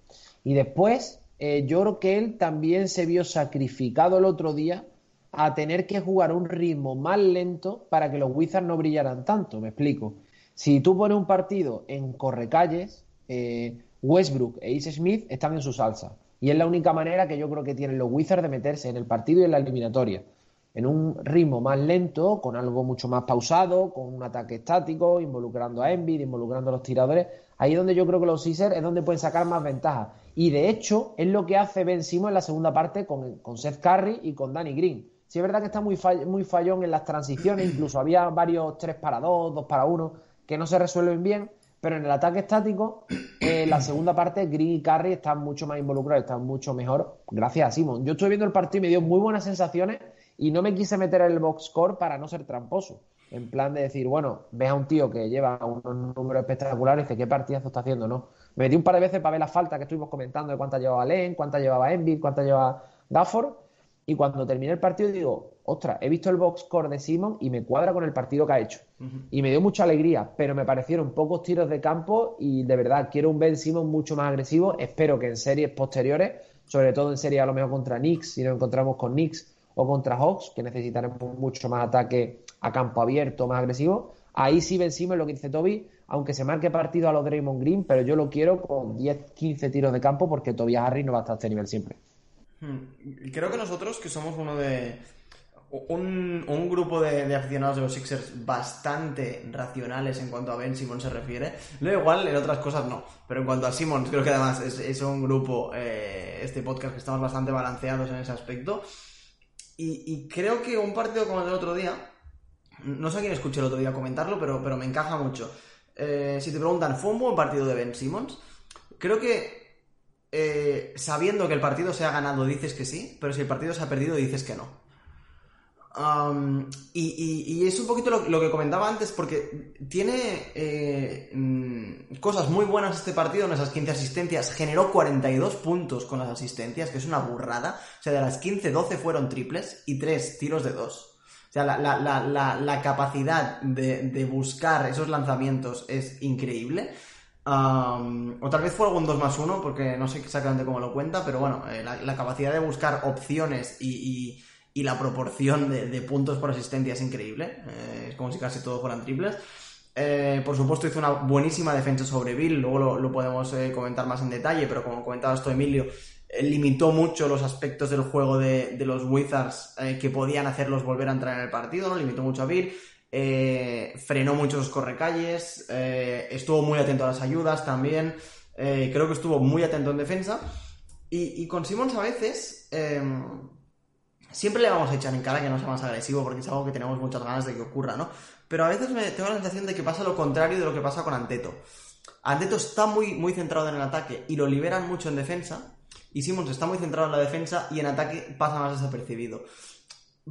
Y después, eh, yo creo que él también se vio sacrificado el otro día a tener que jugar un ritmo más lento para que los Wizards no brillaran tanto. Me explico. Si tú pones un partido en correcalles, eh, Westbrook e Ace Smith están en su salsa. Y es la única manera que yo creo que tienen los Wizards de meterse en el partido y en la eliminatoria. en un ritmo más lento, con algo mucho más pausado, con un ataque estático, involucrando a Envid, involucrando a los tiradores. Ahí es donde yo creo que los Sixers es donde pueden sacar más ventajas. Y de hecho, es lo que hace Ben Simon en la segunda parte con, con Seth Curry y con Danny Green. Sí es verdad que está muy, muy fallón en las transiciones, incluso había varios 3 para 2, 2 para 1, que no se resuelven bien, pero en el ataque estático, eh, la segunda parte, Green y Curry están mucho más involucrados, están mucho mejor, gracias a Simon. Yo estuve viendo el partido y me dio muy buenas sensaciones y no me quise meter en el box score para no ser tramposo. En plan de decir, bueno, ves a un tío que lleva unos números espectaculares dice, ¿qué partidazo está haciendo? No. Me metí un par de veces para ver la falta que estuvimos comentando de cuánta llevaba Len, cuánta llevaba Envid, cuánta llevaba Gafford y cuando terminé el partido digo, ostras, he visto el box score de Simon y me cuadra con el partido que ha hecho. Y me dio mucha alegría, pero me parecieron pocos tiros de campo y de verdad quiero un Ben Simon mucho más agresivo. Espero que en series posteriores, sobre todo en series a lo mejor contra Knicks, si nos encontramos con Knicks o contra Hawks, que necesitaremos mucho más ataque a campo abierto, más agresivo. Ahí sí Ben Simon, lo que dice Toby, aunque se marque partido a los Draymond Green, pero yo lo quiero con 10-15 tiros de campo porque Tobias Harris no va a estar a este nivel siempre. Hmm. Creo que nosotros, que somos uno de. Un, un grupo de, aficionados de los Sixers bastante racionales en cuanto a Ben Simmons se refiere. Luego, igual en otras cosas no. Pero en cuanto a Simmons, creo que además es, un grupo, eh, este podcast, que estamos bastante balanceados en ese aspecto. Y, creo que un partido como el del otro día. No sé quién escuché el otro día comentarlo, pero, pero me encaja mucho. Eh, si te preguntan, ¿fue un partido de Ben Simmons? Creo que eh, sabiendo que el partido se ha ganado dices que sí, pero si el partido se ha perdido dices que no. y, es un poquito lo, que comentaba antes, porque tiene eh, mm, cosas muy buenas este partido en esas 15 asistencias. Generó 42 puntos con las asistencias, que es una burrada. O sea, de las 15, 12 fueron triples y 3 tiros de 2. O sea, la, capacidad de buscar esos lanzamientos es increíble o tal vez fue algún 2 más 1, porque no sé exactamente cómo lo cuenta, pero bueno, eh, la, capacidad de buscar opciones y, la proporción de, puntos por asistencia es increíble. Eh, es como si casi todo fueran triples. Eh, por supuesto, hizo una buenísima defensa sobre Bill, luego lo, podemos comentar más en detalle, pero como comentaba esto Emilio, limitó mucho los aspectos del juego de, de los Wizards que podían hacerlos volver a entrar en el partido, ¿no? limitó mucho a Bill. Eh, frenó muchos correcalles, eh, estuvo muy atento a las ayudas también, eh, creo que estuvo muy atento en defensa. Y, con Simmons a veces siempre le vamos a echar en cara que no sea más agresivo porque es algo que tenemos muchas ganas de que ocurra, ¿no? Pero a veces me tengo la sensación de que pasa lo contrario de lo que pasa con Anteto. Anteto está muy, muy centrado en el ataque y lo liberan mucho en defensa. Y Simmons está muy centrado en la defensa y en ataque pasa más desapercibido.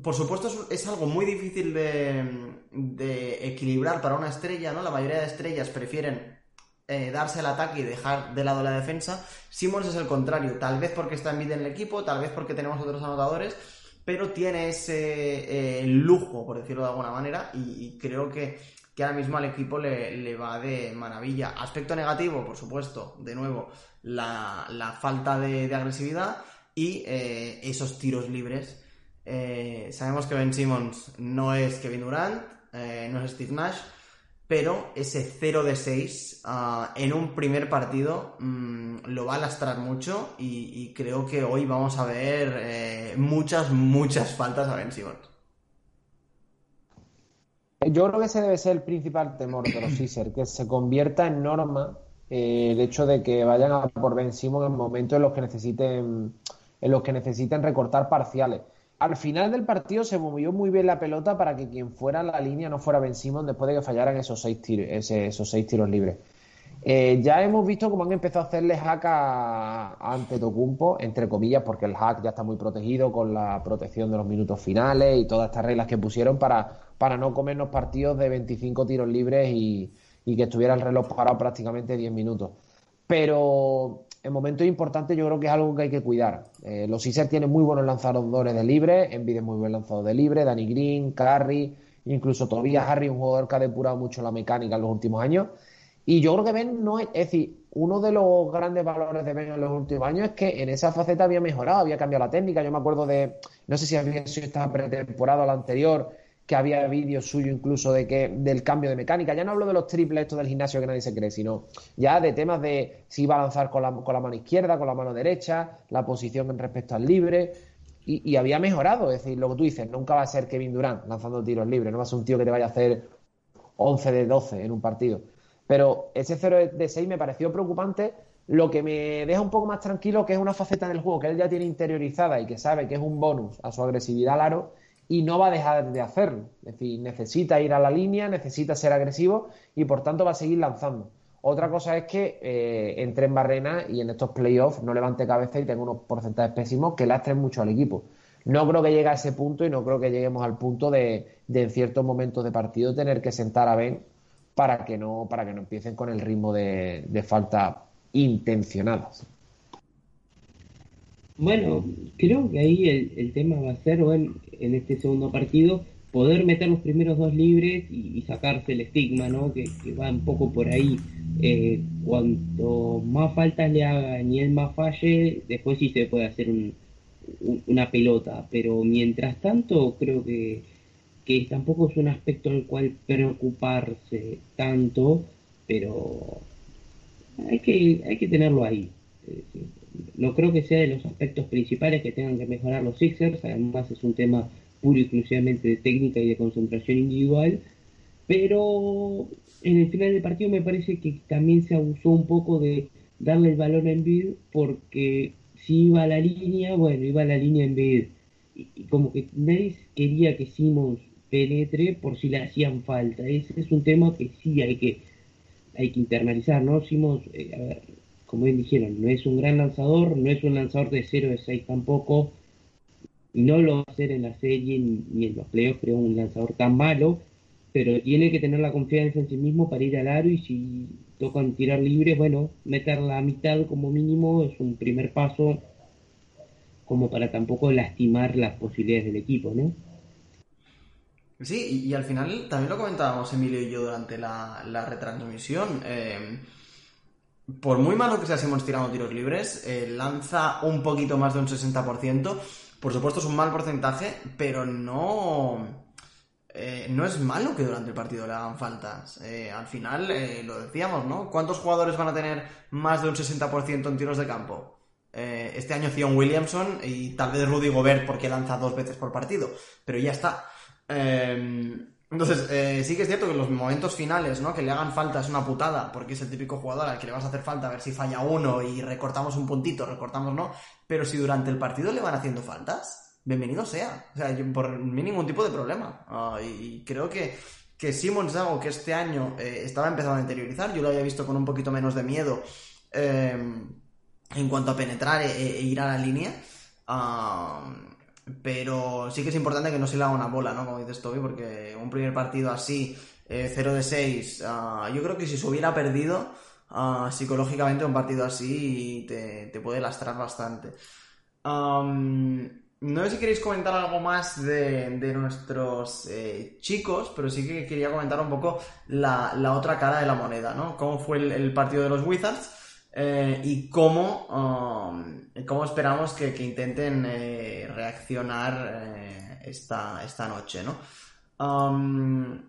Por supuesto, es, algo muy difícil de, equilibrar para una estrella, ¿no? La mayoría de estrellas prefieren eh, darse el ataque y dejar de lado la defensa. Simmons es el contrario, tal vez porque está en vida en el equipo, tal vez porque tenemos otros anotadores, pero tiene ese eh, lujo, por decirlo de alguna manera, y, creo que, ahora mismo al equipo le, va de maravilla. Aspecto negativo, por supuesto, de nuevo, la, falta de, agresividad y eh, esos tiros libres eh, sabemos que Ben Simmons no es Kevin Durant, eh, no es Steve Nash, pero ese 0 de 6 ah, en un primer partido mm, lo va a lastrar mucho y, creo que hoy vamos a ver eh, muchas, muchas faltas a Ben Simmons. Yo creo que ese debe ser el principal temor de los Sixers, que se convierta en norma el hecho de que vayan a por Ben Simmons en momentos en los que necesiten en los que necesiten recortar parciales al final del partido se movió muy bien la pelota para que quien fuera a la línea no fuera Ben Simon después de que fallaran esos seis tiros, esos seis tiros libres. Eh, ya hemos visto cómo han empezado a hacerle hack a, ante Tocumpo, entre comillas, porque el hack ya está muy protegido con la protección de los minutos finales y todas estas reglas que pusieron para, para no comernos partidos de 25 tiros libres y, y que estuviera el reloj parado prácticamente 10 minutos. Pero en momentos importantes yo creo que es algo que hay que cuidar. Eh, los Sixers tienen muy buenos lanzadores de libre, Envide muy buen lanzador de libre, Danny Green, Curry, incluso Tobias Harry, un jugador que ha depurado mucho la mecánica en los últimos años. Y yo creo que Ben no es, es decir, uno de los grandes valores de Ben en los últimos años es que en esa faceta había mejorado, había cambiado la técnica. Yo me acuerdo de, no sé si había sido esta pretemporada o la anterior, que había vídeos suyos incluso de que del cambio de mecánica. Ya no hablo de los triples estos del gimnasio que nadie se cree, sino ya de temas de si iba a lanzar con la, con la mano izquierda, con la mano derecha, la posición respecto al libre. y, había mejorado. Es decir, lo que tú dices, nunca va a ser Kevin Durant lanzando tiros libres, no va a ser un tío que te vaya a hacer 11 de 12 en un partido. Pero ese 0 de 6 me pareció preocupante. Lo que me deja un poco más tranquilo que es una faceta del juego que él ya tiene interiorizada y que sabe que es un bonus a su agresividad al aro y no va a dejar de hacerlo. Es decir, necesita ir a la línea, necesita ser agresivo y por tanto va a seguir lanzando. Otra cosa es que eh, entre en barrena y en estos playoffs no levante cabeza y tenga unos porcentajes pésimos que lastren mucho al equipo. No creo que llegue a ese punto y no creo que lleguemos al punto de, en ciertos momentos de partido tener que sentar a Ben para que no, para que no empiecen con el ritmo de, de falta intencionadas. Bueno, creo que ahí el, tema va a ser, bueno, en este segundo partido, poder meter los primeros dos libres y, sacarse el estigma, ¿no? Que, va un poco por ahí. Eh, cuanto más faltas le hagan y él más falle, después sí se puede hacer una pelota. Pero mientras tanto, creo que, que tampoco es un aspecto al cual preocuparse tanto, pero hay que, hay que tenerlo ahí. No creo que sea de los aspectos principales que tengan que mejorar los Sixers, además es un tema puro y exclusivamente de técnica y de concentración individual, pero en el final del partido me parece que también se abusó un poco de darle el balón a Embiid porque si iba a la línea, bueno, iba a la línea Embiid y, y como que nadie quería que Simmons penetre por si le hacían falta. Ese es un tema que sí hay que hay que internalizar, ¿no? Simmons, eh, a ver, como bien dijeron, no es un gran lanzador, no es un lanzador de 0 de 6 tampoco, no lo va a hacer en la serie ni, en los playoffs, creo, un lanzador tan malo, pero tiene que tener la confianza en sí mismo para ir al aro y si tocan tirar libres, bueno, meter la mitad como mínimo es un primer paso como para tampoco lastimar las posibilidades del equipo, ¿no? Sí, y, al final también lo comentábamos Emilio y yo durante la, retransmisión. Eh, por muy malo que sea Simons tirando tiros libres, eh, lanza un poquito más de un 60%. Por supuesto es un mal porcentaje, pero no... Eh, no es malo que durante el partido le hagan faltas. Eh, al final, lo decíamos, ¿no? ¿Cuántos jugadores van a tener más de un 60% en tiros de campo? este año Zion Williamson y tal vez Rudy Gobert porque lanza dos veces por partido. Pero ya está. Entonces, eh, sí que es cierto que los momentos finales, ¿no? Que le hagan falta es una putada, porque es el típico jugador al que le vas a hacer falta a ver si falla uno y recortamos un puntito, recortamos no. Pero si durante el partido le van haciendo faltas, bienvenido sea. O sea, por mí ningún tipo de problema. Ah, y, creo que, que Simmons es algo que este año eh, estaba empezando a interiorizar. Yo lo había visto con un poquito menos de miedo eh, en cuanto a penetrar e, e ir a la línea. Ah, pero sí que es importante que no se le haga una bola, ¿no? Como dices Toby, porque un primer partido así, 0 eh, de 6, ah, yo creo que si se hubiera perdido ah, psicológicamente un partido así te, te puede lastrar bastante. no sé si queréis comentar algo más de, nuestros eh, chicos, pero sí que quería comentar un poco la, otra cara de la moneda, ¿no? Cómo fue el partido de los Wizards eh, y cómo, um, cómo esperamos que, intenten eh, reaccionar eh, esta, esta noche, ¿no? Um,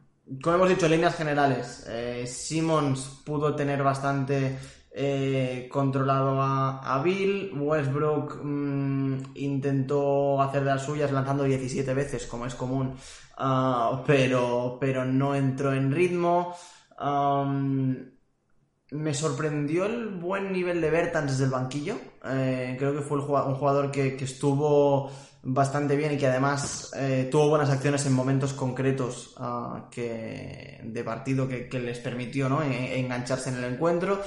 como hemos dicho, en líneas generales, Simmons pudo tener bastante controlado a, Bill, Westbrook mm, intentó hacer de las suyas lanzando 17 veces, como es común, uh, pero, pero no entró en ritmo. Um, me sorprendió el buen nivel de Bertans desde el banquillo. Eh, creo que fue un jugador que, estuvo bastante bien y que además eh, tuvo buenas acciones en momentos concretos ah, que, de partido que, les permitió ¿no? E, engancharse en el encuentro.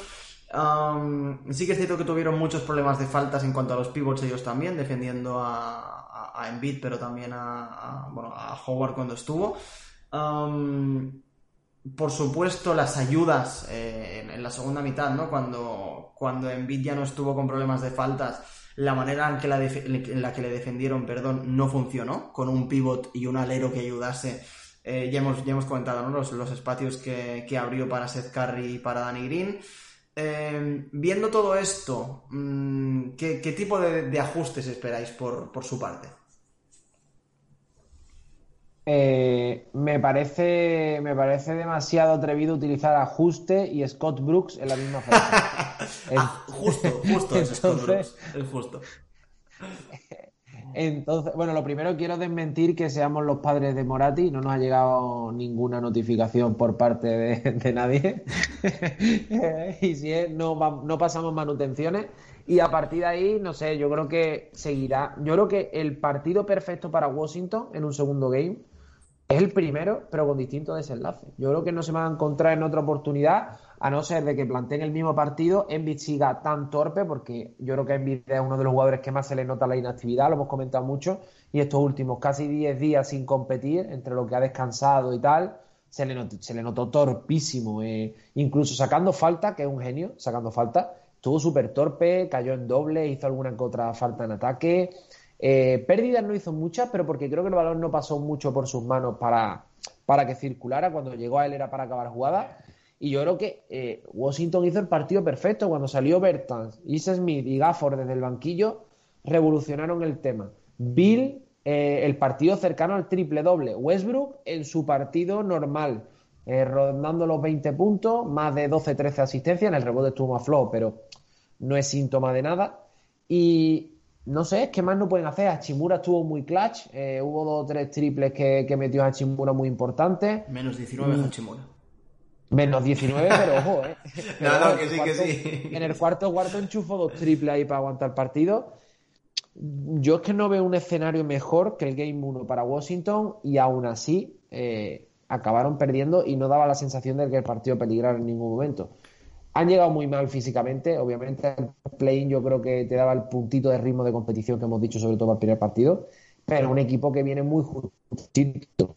sí que es cierto que tuvieron muchos problemas de faltas en cuanto a los pivots ellos también, defendiendo a, a, Embiid, pero también a, bueno, a Howard cuando estuvo por supuesto, las ayudas eh, en, la segunda mitad, ¿no? Cuando, cuando Envid ya no estuvo con problemas de faltas, la manera en, que la, en la que le defendieron, perdón, no funcionó, con un pivot y un alero que ayudase. Eh, ya, hemos, ya hemos comentado, ¿no? Los, los espacios que, que, abrió para Seth Curry y para Danny Green. Eh, viendo todo esto, mm, ¿qué, tipo de, ajustes esperáis por, por su parte? Eh, me, parece, me parece demasiado atrevido utilizar ajuste y Scott Brooks en la misma frase. Ah, justo, justo es Scott Brooks. Es justo. Entonces, bueno, lo primero quiero desmentir que seamos los padres de Morati. No nos ha llegado ninguna notificación por parte de, nadie. y si es, no, no pasamos manutenciones. Y a partir de ahí, no sé, yo creo que seguirá. Yo creo que el partido perfecto para Washington en un segundo game es el primero, pero con distinto desenlace. Yo creo que no se va a encontrar en otra oportunidad, a no ser de que planteen el mismo partido, Envid siga tan torpe, porque yo creo que Envid es uno de los jugadores que más se le nota la inactividad, lo hemos comentado mucho, y estos últimos casi 10 días sin competir, entre lo que ha descansado y tal, se le notó, se le notó torpísimo, eh, incluso sacando falta, que es un genio, sacando falta, estuvo súper torpe, cayó en doble, hizo alguna que otra falta en ataque. Eh, pérdidas no hizo muchas, pero porque creo que el balón no pasó mucho por sus manos para, para que circulara. Cuando llegó a él era para acabar jugada. Y yo creo que eh, Washington hizo el partido perfecto. Cuando salió Bertans, Isa Smith y Gafford desde el banquillo, revolucionaron el tema. Bill, eh, el partido cercano al triple doble. Westbrook en su partido normal. rondando los 20 puntos, más de 12-13 asistencias. En el rebote estuvo más flojo, pero no es síntoma de nada. Y no sé, ¿qué más no pueden hacer? Hachimura estuvo muy clutch, eh, hubo dos o tres triples que, que metió Hachimura muy importantes. Menos 19 mm. Hachimura. Menos 19, pero ojo, ¿eh? no, no, que sí, que sí. En el cuarto cuarto enchufo dos triples ahí para aguantar el partido. Yo es que no veo un escenario mejor que el Game 1 para Washington y aún así eh, acabaron perdiendo y no daba la sensación de que el partido peligrara en ningún momento. Han llegado muy mal físicamente, obviamente el play yo creo que te daba el puntito de ritmo de competición que hemos dicho sobre todo para el primer partido, pero un equipo que viene muy justito.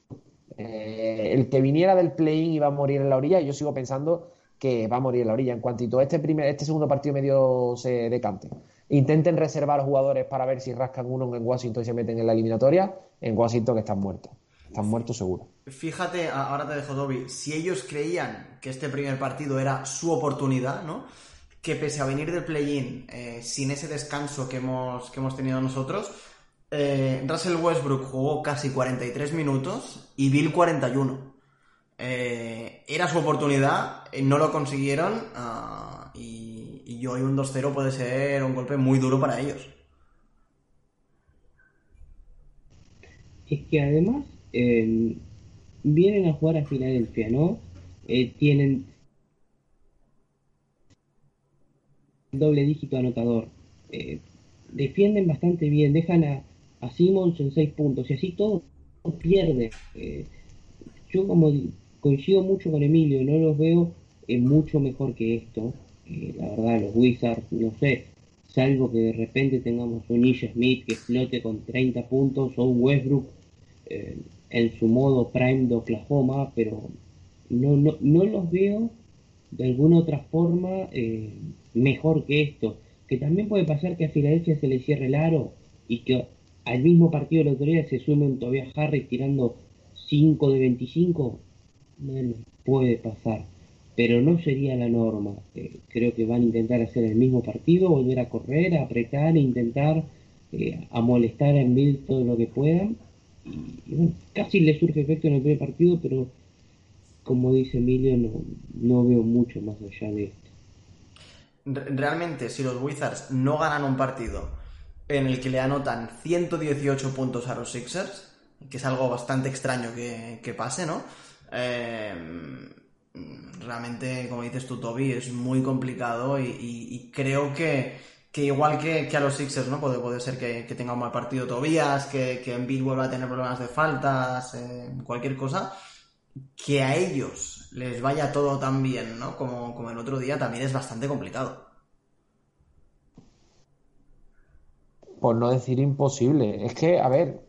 Eh, el que viniera del play-in iba a morir en la orilla y yo sigo pensando que va a morir en la orilla en cuantito este primer este segundo partido medio se decante. Intenten reservar jugadores para ver si rascan uno en Washington y se meten en la eliminatoria, en Washington que están muertos. Están muertos seguro. Fíjate, ahora te dejo, Dobby, si ellos creían que este primer partido era su oportunidad, ¿no? Que pese a venir del play-in eh, sin ese descanso que hemos, que hemos tenido nosotros, eh, Russell Westbrook jugó casi 43 minutos y Bill 41. Eh, era su oportunidad, no lo consiguieron ah, y, y hoy un 2-0 puede ser un golpe muy duro para ellos. Es que además eh, vienen a jugar a Filadelfia, ¿no? Eh, tienen doble dígito anotador. Eh, defienden bastante bien, dejan a, a Simmons en seis puntos y así todo pierde. yo como coincido mucho con Emilio, no los veo mucho mejor que esto. la verdad, los Wizards, no sé, salvo que de repente tengamos un Isha Smith que flote con 30 puntos o un Westbrook en su modo prime de Oklahoma, pero no, no, no los veo de alguna otra forma eh, mejor que esto. Que también puede pasar que a Filadelfia se le cierre el aro y que al mismo partido de la autoridad se sume un Tobias Harris tirando 5 de 25. Bueno, puede pasar, pero no sería la norma. Eh, creo que van a intentar hacer el mismo partido, volver a correr, a apretar, intentar eh, a molestar a Bill todo lo que puedan y, casi le surge efecto en el primer partido, pero como dice Emilio, no, no veo mucho más allá de esto. Realmente, si los Wizards no ganan un partido en el que le anotan 118 puntos a los Sixers, que es algo bastante extraño que, pase, ¿no? Eh, realmente, como dices tú, Toby, es muy complicado y creo que que igual que, a los Sixers, ¿no? Puede, puede ser que, tenga un mal partido Tobías, que, que Embiid vuelva a tener problemas de faltas, eh, cualquier cosa, que a ellos les vaya todo tan bien, ¿no? Como, como el otro día, también es bastante complicado. Por no decir imposible. Es que, a ver,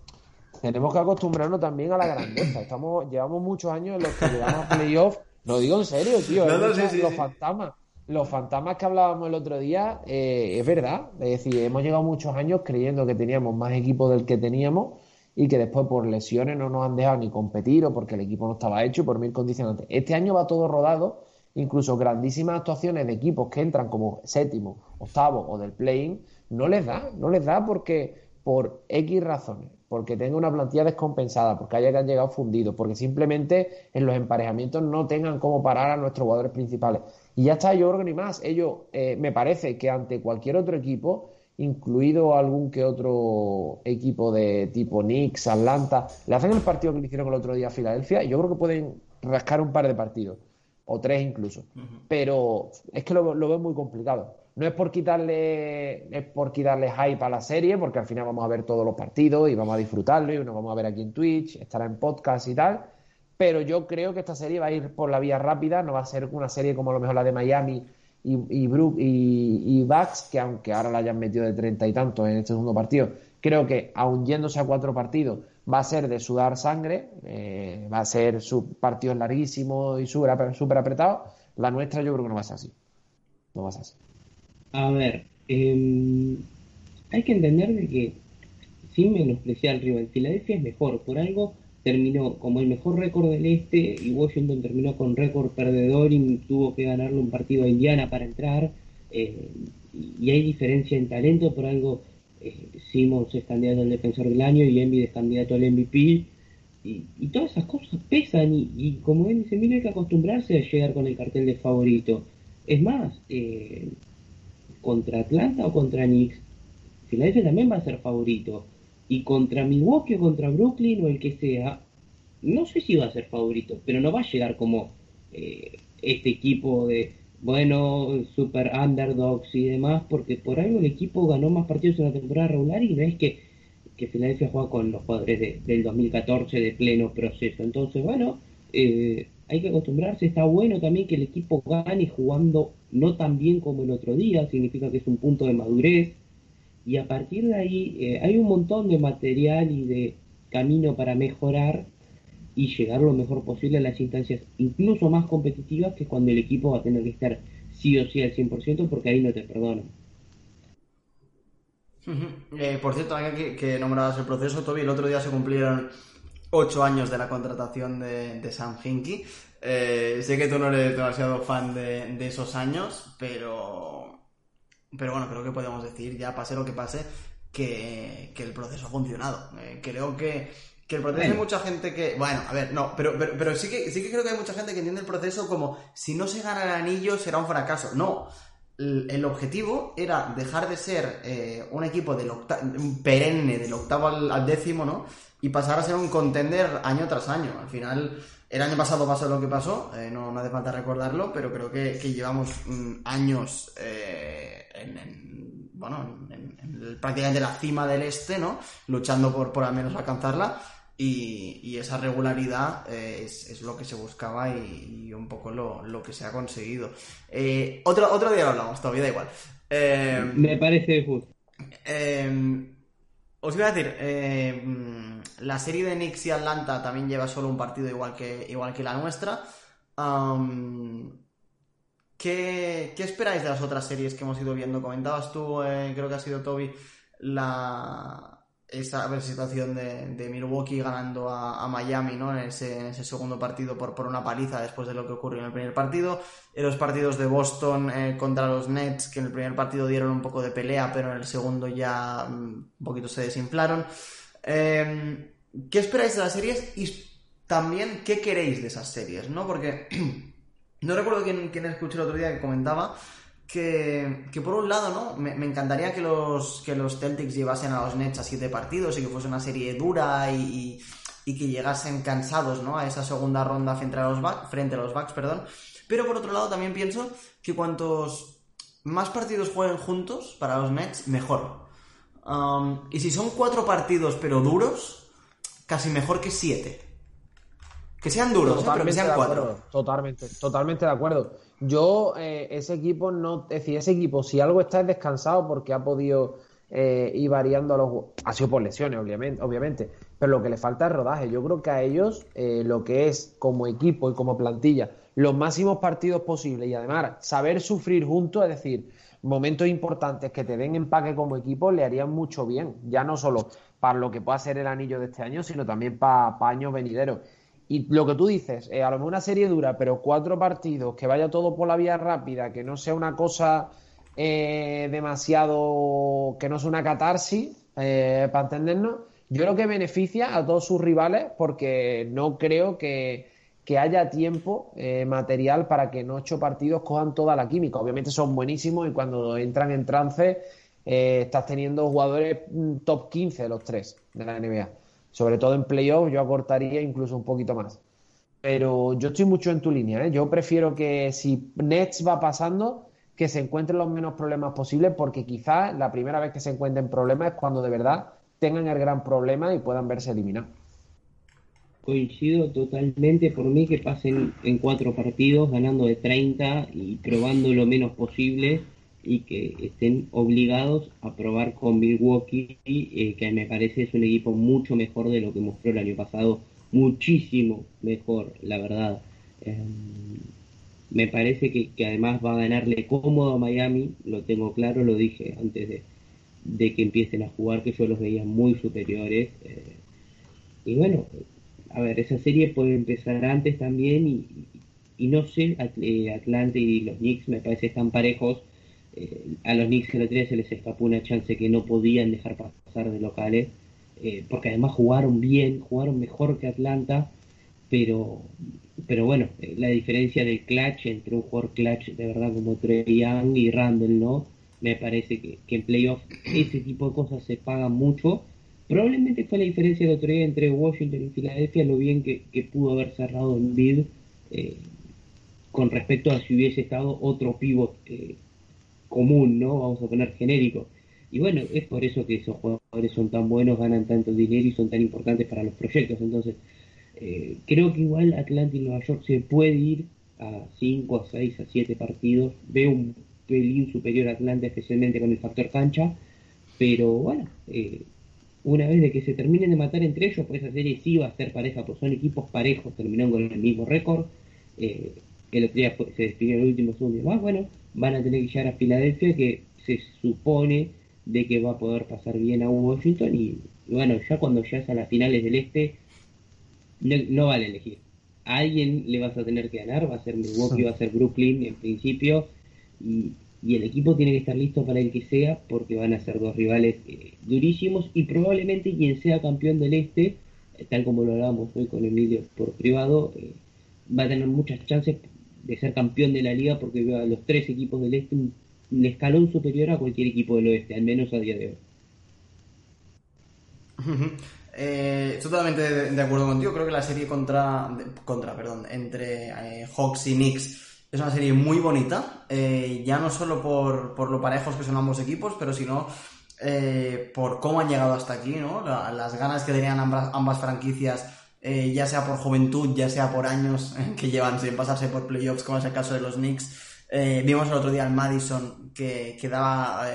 tenemos que acostumbrarnos también a la grandeza. Estamos, llevamos muchos años en los que llegamos a playoff. Lo digo en serio, tío. No, los fantasmas los fantasmas que hablábamos el otro día, eh, es verdad. Es decir, hemos llegado muchos años creyendo que teníamos más equipo del que teníamos y que después por lesiones no nos han dejado ni competir o porque el equipo no estaba hecho por mil condicionantes. Este año va todo rodado, incluso grandísimas actuaciones de equipos que entran como séptimo, octavo o del play no les da, no les da porque por X razones, porque tenga una plantilla descompensada, porque haya llegado fundidos, porque simplemente en los emparejamientos no tengan cómo parar a nuestros jugadores principales. Y ya está, yo creo que ni más. Ellos, eh, me parece que ante cualquier otro equipo, incluido algún que otro equipo de tipo Knicks, Atlanta, le hacen el partido que le hicieron el otro día a Filadelfia y yo creo que pueden rascar un par de partidos, o tres incluso. Pero es que lo, lo veo muy complicado. No es por quitarle, es por quitarle hype a la serie, porque al final vamos a ver todos los partidos y vamos a disfrutarlo y nos vamos a ver aquí en Twitch, estará en podcast y tal. Pero yo creo que esta serie va a ir por la vía rápida, no va a ser una serie como a lo mejor la de Miami y, y, y, Bucks, que aunque ahora la hayan metido de treinta y tantos en este segundo partido, creo que aun yéndose a cuatro partidos, va a ser de sudar sangre, eh, va a ser su partido larguísimo y súper super apretado. La nuestra yo creo que no va a ser así. No va a ser así. A ver, eh, hay que entender de que, sin menospreciar al rival, Filadelfia es mejor. Por algo terminó como el mejor récord del este y Washington terminó con récord perdedor y tuvo que ganarle un partido a Indiana para entrar. Eh, y hay diferencia en talento, por algo eh, Simmons es candidato al defensor del año y Embiid es candidato al MVP. Y, todas esas cosas pesan y, y como él dice, mira hay que acostumbrarse a llegar con el cartel de favorito. Es más, eh, contra Atlanta o contra Knicks, Filadelfia también va a ser favorito. Y contra Milwaukee o contra Brooklyn o el que sea, no sé si va a ser favorito, pero no va a llegar como eh, este equipo de, bueno, super underdogs y demás, porque por algo el equipo ganó más partidos en la temporada regular y no es que, que Filadelfia juega con los jugadores de, del 2014 de pleno proceso. Entonces, bueno, eh, hay que acostumbrarse. Está bueno también que el equipo gane jugando no tan bien como el otro día, significa que es un punto de madurez. Y a partir de ahí eh, hay un montón de material y de camino para mejorar y llegar lo mejor posible a las instancias incluso más competitivas que cuando el equipo va a tener que estar sí o sí al 100% porque ahí no te perdonan. Eh, por cierto, que, que nombrabas el proceso, Toby, el otro día se cumplieron ocho años de la contratación de, de Sam Hinkie. Eh, sé que tú no eres demasiado fan de, de, esos años, pero, pero bueno, creo que podemos decir, ya pase lo que pase, que, que el proceso ha funcionado. Eh, creo que, que el proceso bueno. hay mucha gente que. Bueno, a ver, no, pero, pero, pero, sí, que, sí que creo que hay mucha gente que entiende el proceso como si no se gana el anillo será un fracaso. No. El objetivo era dejar de ser eh, un equipo del perenne del octavo al, al décimo, ¿no? Y pasar a ser un contender año tras año. Al final, el año pasado pasó lo que pasó, eh, no, no, hace falta recordarlo, pero creo que, que llevamos mm, años eh, en, en, bueno, en, en, prácticamente la cima del este, ¿no? Luchando por, por al menos alcanzarla. Y, y esa regularidad eh, es, es, lo que se buscaba y, y un poco lo, lo, que se ha conseguido. Otro, otro día lo hablamos, todavía da igual. Me parece justo. Os iba a decir, eh, la serie de Knicks y Atlanta también lleva solo un partido igual que, igual que la nuestra. ¿qué, ¿qué, esperáis de las otras series que hemos ido viendo? Comentabas tú, eh, creo que ha sido Toby, la, esa situación de, Milwaukee ganando a, Miami ¿no? en, ese, segundo partido por, por una paliza después de lo que ocurrió en el primer partido. En los partidos de Boston eh, contra los Nets, que en el primer partido dieron un poco de pelea, pero en el segundo ya um, un poquito se desinflaron. Eh, ¿Qué esperáis de las series? Y también, ¿qué queréis de esas series? ¿no? Porque no recuerdo quién, quién escuché el otro día que comentaba que, que, por un lado, ¿no? Me, me, encantaría que los, que los Celtics llevasen a los Nets a siete partidos y que fuese una serie dura y, y, y que llegasen cansados, ¿no? A esa segunda ronda frente a los Bucks, frente a los Bucks, perdón. Pero por otro lado también pienso que cuantos más partidos jueguen juntos para los Nets, mejor. Um, y si son cuatro partidos pero duros, casi mejor que siete. Que sean duros, ¿eh? pero que sean cuatro. Totalmente, totalmente de acuerdo. Yo, eh, ese equipo, no, decir, ese equipo, si algo está es descansado porque ha podido eh, ir variando a los. Ha sido por lesiones, obviamente, obviamente, pero lo que le falta es rodaje. Yo creo que a ellos, eh, lo que es como equipo y como plantilla, los máximos partidos posibles y además saber sufrir juntos, es decir, momentos importantes que te den empaque como equipo, le harían mucho bien, ya no solo para lo que pueda ser el anillo de este año, sino también para, para años venideros. Y lo que tú dices, eh, a lo mejor una serie dura, pero cuatro partidos, que vaya todo por la vía rápida, que no sea una cosa eh, demasiado, que no sea una catarsis, eh, para entendernos, yo creo que beneficia a todos sus rivales porque no creo que, que haya tiempo eh, material para que en ocho partidos cojan toda la química. Obviamente son buenísimos y cuando entran en trance eh, estás teniendo jugadores mm, top 15 de los tres de la NBA. Sobre todo en playoffs yo acortaría incluso un poquito más. Pero yo estoy mucho en tu línea. ¿eh? Yo prefiero que si Nets va pasando, que se encuentren los menos problemas posibles, porque quizás la primera vez que se encuentren problemas es cuando de verdad tengan el gran problema y puedan verse eliminados. Coincido totalmente por mí que pasen en cuatro partidos ganando de 30 y probando lo menos posible y que estén obligados a probar con Milwaukee, eh, que me parece es un equipo mucho mejor de lo que mostró el año pasado, muchísimo mejor, la verdad. Em, me parece que, además va a ganarle cómodo a Miami, lo tengo claro, lo dije antes de, que empiecen a jugar, que yo los veía muy superiores. Eh, y bueno, a ver, esa serie puede empezar antes también y, y no sé, eh, Atlante y los Knicks me parece están parejos eh, a los Knicks el otro se les escapó una chance que no podían dejar pasar de locales, eh, porque además jugaron bien, jugaron mejor que Atlanta, pero, pero bueno, eh, la diferencia de clutch entre un jugador clutch de verdad como Trey Young y Randall, ¿no? Me parece que, en playoff ese tipo de cosas se pagan mucho. Probablemente fue la diferencia de otro día entre Washington y Filadelfia, lo bien que, pudo haber cerrado en bid con respecto a si hubiese estado otro pivot común, ¿no? Vamos a poner genérico. Y bueno, es por eso que esos jugadores son tan buenos, ganan tanto dinero y son tan importantes para los proyectos. Entonces, eh, creo que igual Atlanta y Nueva York se puede ir a 5, a 6, a 7 partidos. Veo un pelín superior a Atlanta, especialmente con el factor cancha. Pero bueno, eh, una vez de que se terminen de matar entre ellos, pues esa serie sí va a ser pareja, pues son equipos parejos, terminaron con el mismo récord. Eh, el otro día se despidió el último segundo y más. Bueno, van a tener que llegar a Filadelfia, que se supone de que va a poder pasar bien a Washington. Y, bueno, ya cuando llegas a las finales del Este, no, vale elegir. A alguien le vas a tener que ganar, va a ser Milwaukee, va a ser Brooklyn en principio. Y, el equipo tiene que estar listo para el que sea, porque van a ser dos rivales eh, durísimos. Y probablemente quien sea campeón del Este, eh, tal como lo hablábamos hoy con Emilio por privado, eh, va a tener muchas chances de ser campeón de la liga porque veo a los tres equipos del este un, escalón superior a cualquier equipo del oeste, al menos a día de hoy. Eh, totalmente de, acuerdo contigo. Creo que la serie contra, contra perdón, entre eh, Hawks y Knicks es una serie muy bonita. Eh, ya no solo por, por, lo parejos que son ambos equipos, pero sino eh, por cómo han llegado hasta aquí, ¿no? las ganas que tenían ambas, ambas franquicias eh, ya sea por juventud, ya sea por años eh, que llevan sin pasarse por playoffs, como es el caso de los Knicks. Eh, vimos el otro día al Madison que, daba,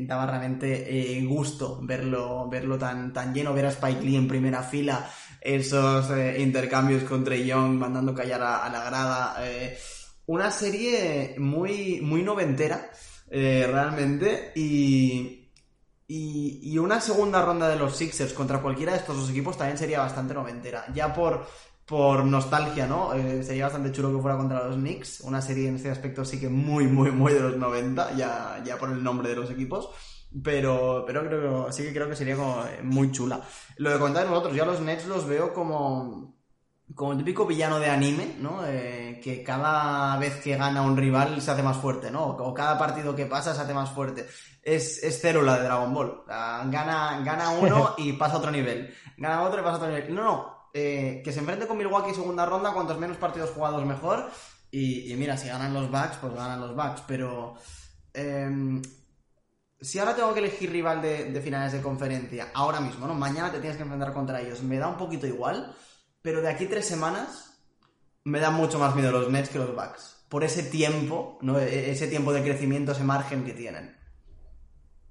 daba realmente gusto verlo, verlo tan, tan lleno, ver a Spike Lee en primera fila, esos intercambios con Trey Young mandando callar a, la grada. una serie muy, muy noventera, realmente, y, y, una segunda ronda de los Sixers contra cualquiera de estos dos equipos también sería bastante noventera. Ya por, por nostalgia, ¿no? Eh, sería bastante chulo que fuera contra los Knicks. Una serie en este aspecto sí que muy, muy, muy de los 90, ya, ya por el nombre de los equipos. Pero, pero creo, sí que creo que sería como muy chula. Lo de comentáis vosotros, yo a los Nets los veo como como el típico villano de anime, ¿no? Eh, que cada vez que gana un rival se hace más fuerte, ¿no? O cada partido que pasa se hace más fuerte. Es, es célula de Dragon Ball. gana, gana uno y pasa a otro nivel. Gana otro y pasa a otro nivel. No, no. Eh, que se enfrente con Milwaukee segunda ronda, cuantos menos partidos jugados mejor. Y, mira, si ganan los Bucks, pues ganan los Bucks. Pero... Em, si ahora tengo que elegir rival de, de finales de conferencia, ahora mismo, ¿no? Mañana te tienes que enfrentar contra ellos. Me da un poquito igual pero de aquí tres semanas me dan mucho más miedo los Nets que los Bucks. Por ese tiempo, ¿no? E-, e-, ese tiempo de crecimiento, ese margen que tienen.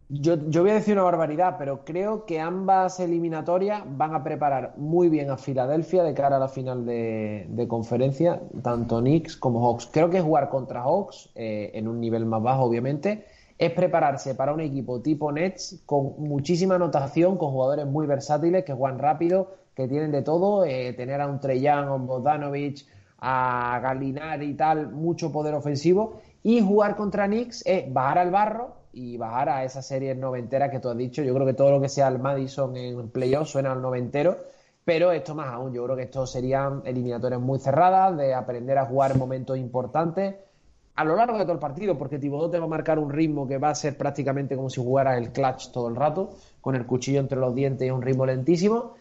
Yo, voy a decir una barbaridad, pero creo que ambas eliminatorias van a preparar muy bien a Filadelfia de cara a la final de, conferencia, tanto Knicks como Hawks. Creo que jugar contra Hawks, eh, en un nivel más bajo, obviamente, es prepararse para un equipo tipo Nets con muchísima anotación, con jugadores muy versátiles que juegan rápido, que tienen de todo, eh, tener a un Treyán, a un Bogdanovic, a Galinar y tal, mucho poder ofensivo, y jugar contra Knicks es bajar al barro y bajar a esa serie noventera que tú has dicho. Yo creo que todo lo que sea el Madison en playoff suena al noventero, pero esto más aún, yo creo que esto serían eliminatorias muy cerradas, de aprender a jugar en momentos importantes. a lo largo de todo el partido, porque Thibodeau te va a marcar un ritmo que va a ser prácticamente como si jugara el clutch todo el rato, con el cuchillo entre los dientes y un ritmo lentísimo.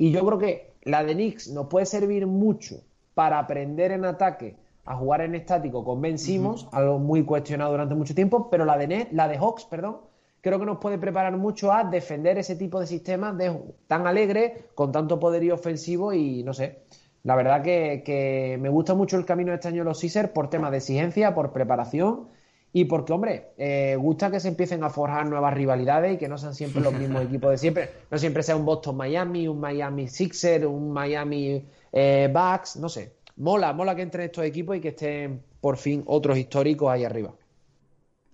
Y yo creo que la de Knicks nos puede servir mucho para aprender en ataque a jugar en estático con Ben Simmons, algo muy cuestionado durante mucho tiempo, pero la de, la de Hawks, perdón, creo que nos puede preparar mucho a defender ese tipo de sistemas de, tan alegre, con tanto poderío ofensivo y no sé. La verdad que, me gusta mucho el camino de este año de los Caesars por temas de exigencia, por preparación y porque, hombre, eh, gusta que se empiecen a forjar nuevas rivalidades y que no sean siempre los mismos equipos de siempre. No siempre sea un Boston Miami, un Miami Sixer, un Miami eh, Bucks, no sé. Mola, mola que entren estos equipos y que estén por fin otros históricos ahí arriba.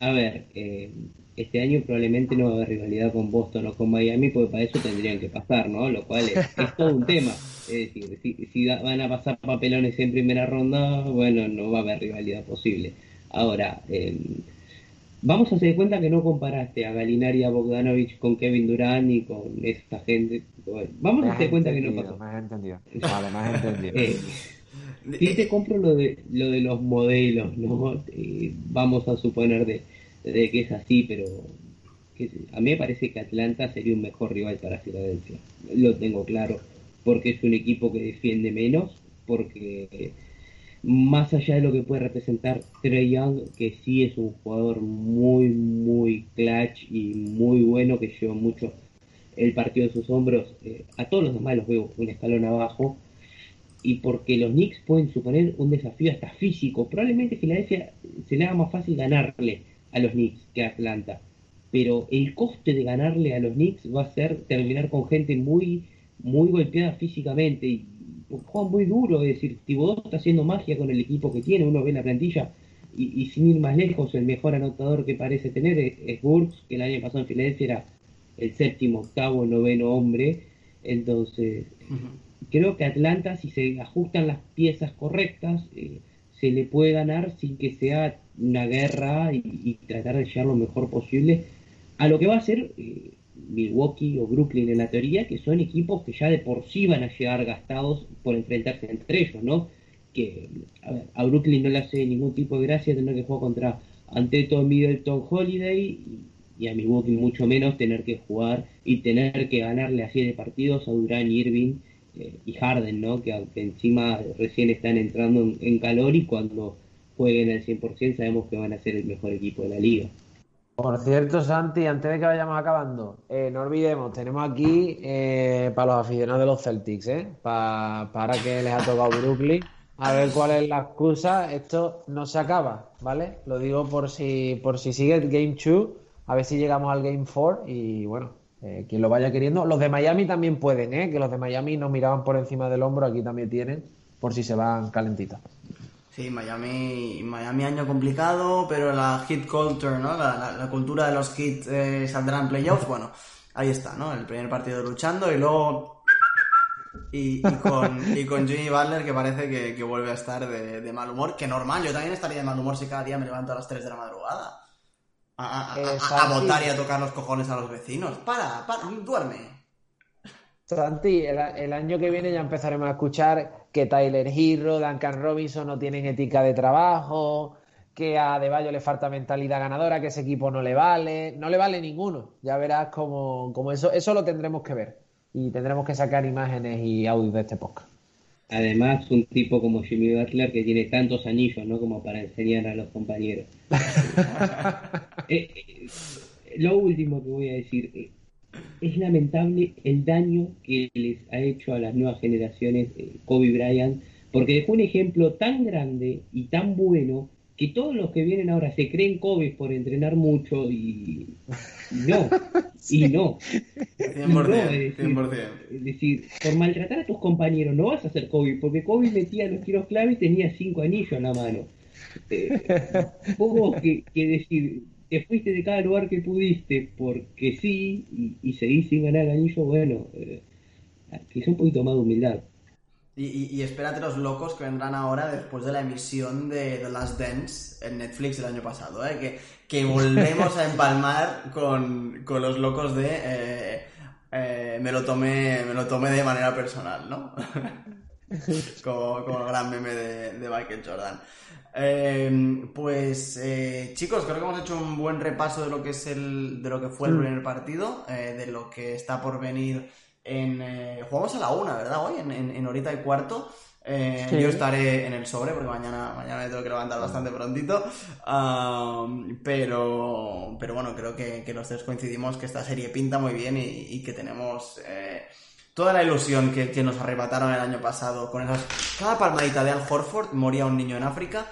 A ver, eh, este año probablemente no va a haber rivalidad con Boston o con Miami, porque para eso tendrían que pasar, ¿no? Lo cual es, todo un tema. Es decir, si, van a pasar papelones en primera ronda, bueno, no va a haber rivalidad posible. Ahora, eh, vamos a hacer cuenta que no comparaste a Galinari y a Bogdanovich con Kevin Durant y con esta gente. vamos a hacer cuenta que no pasó. Más entendido. Vale, más entendido. Eh, te compro lo de, lo de los modelos, ¿no? Eh, vamos a suponer de de que es así, pero a mí me parece que Atlanta sería un mejor rival para Filadelfia. Lo tengo claro, porque es un equipo que defiende menos, porque más allá de lo que puede representar Trey Young, que sí es un jugador muy, muy clutch y muy bueno, que lleva mucho el partido en sus hombros, eh, a todos los demás los veo un escalón abajo, y porque los Knicks pueden suponer un desafío hasta físico. Probablemente Filadelfia se le haga más fácil ganarle a los Knicks que a Atlanta. Pero el coste de ganarle a los Knicks va a ser terminar con gente muy, muy golpeada físicamente y juegan muy duro, es decir, Thibodeau está haciendo magia con el equipo que tiene, uno ve la plantilla y, sin ir más lejos, el mejor anotador que parece tener es, Burks, que el año pasado en Filadelfia era el séptimo, octavo, noveno hombre, entonces creo que Atlanta, si se ajustan las piezas correctas, eh, se le puede ganar sin que sea una guerra y, tratar de llegar lo mejor posible. A lo que va a ser eh, Milwaukee o Brooklyn en la teoría, que son equipos que ya de por sí van a llegar gastados por enfrentarse entre ellos, ¿no? Que a, Brooklyn no le hace ningún tipo de gracia tener que jugar contra Anteto Middleton Holiday y, a Milwaukee mucho menos tener que jugar y tener que ganarle a siete partidos a Durán Irving eh, y Harden, ¿no? Que, encima recién están entrando en calor y cuando jueguen al 100%, sabemos que van a ser el mejor equipo de la liga. Por cierto, Santi, antes de que vayamos acabando, eh, no olvidemos, tenemos aquí eh, para los aficionados de los Celtics, ¿eh? para que les ha tocado Brooklyn, a ver cuál es la excusa. Esto no se acaba, ¿vale? Lo digo por si, por si sigue el Game 2, a ver si llegamos al Game 4 y bueno, eh, quien lo vaya queriendo. Los de Miami también pueden, ¿eh? que los de Miami nos miraban por encima del hombro, aquí también tienen, por si se van calentitos. Sí, Miami, Miami año complicado, pero la hit culture, ¿no? La, cultura de los hits eh, saldrá en playoffs. Bueno, ahí está, ¿no? El primer partido luchando y luego y, con, y con Jimmy Butler que parece que, vuelve a estar de, mal humor, que normal, yo también estaría de mal humor si cada día me levanto a las 3 de la madrugada. A, a, votar y a tocar los cojones a los vecinos. Para, para, duerme. Santi, el, año que viene ya empezaremos a escuchar que Tyler Hero, Duncan Robinson no tienen ética de trabajo, que a De le falta mentalidad ganadora, que ese equipo no le vale, no le vale ninguno. Ya verás como, eso, eso lo tendremos que ver y tendremos que sacar imágenes y audios de este podcast. Además, un tipo como Jimmy Butler que tiene tantos anillos, ¿no? Como para enseñar a los compañeros. Eh, eh, lo último que voy a decir, eh, es lamentable el daño que les ha hecho a las nuevas generaciones eh, Kobe Bryant, porque dejó un ejemplo tan grande y tan bueno que todos los que vienen ahora se creen Kobe por entrenar mucho y, no, y no. es, decir, por maltratar a tus compañeros no vas a ser Kobe, porque Kobe metía los tiros clave y tenía cinco anillos en la mano. Eh, que, que decir, te fuiste de cada lugar que pudiste porque sí y, y seguís sin ganar el anillo, bueno, eh, quizá un poquito más de humildad. Y, espérate los locos que vendrán ahora después de la emisión de The Last Dance en Netflix el año pasado, ¿eh? que, que volvemos a empalmar con, con los locos de eh, eh, me lo tomé me lo tomé de manera personal, ¿no? como, como el gran meme de, de Michael Jordan. Eh, pues eh, chicos, creo que hemos hecho un buen repaso de lo que es el, de lo que fue el primer partido, eh, de lo que está por venir en jugamos a la una, ¿verdad? Hoy en, en, en horita y cuarto. Sí. Yo estaré en el sobre porque mañana, mañana me tengo que levantar bastante prontito. Pero, pero bueno, creo que, que los tres coincidimos que esta serie pinta muy bien y, y que tenemos toda la ilusión que, que nos arrebataron el año pasado con esas. Cada palmadita de Al Horford moría un niño en África.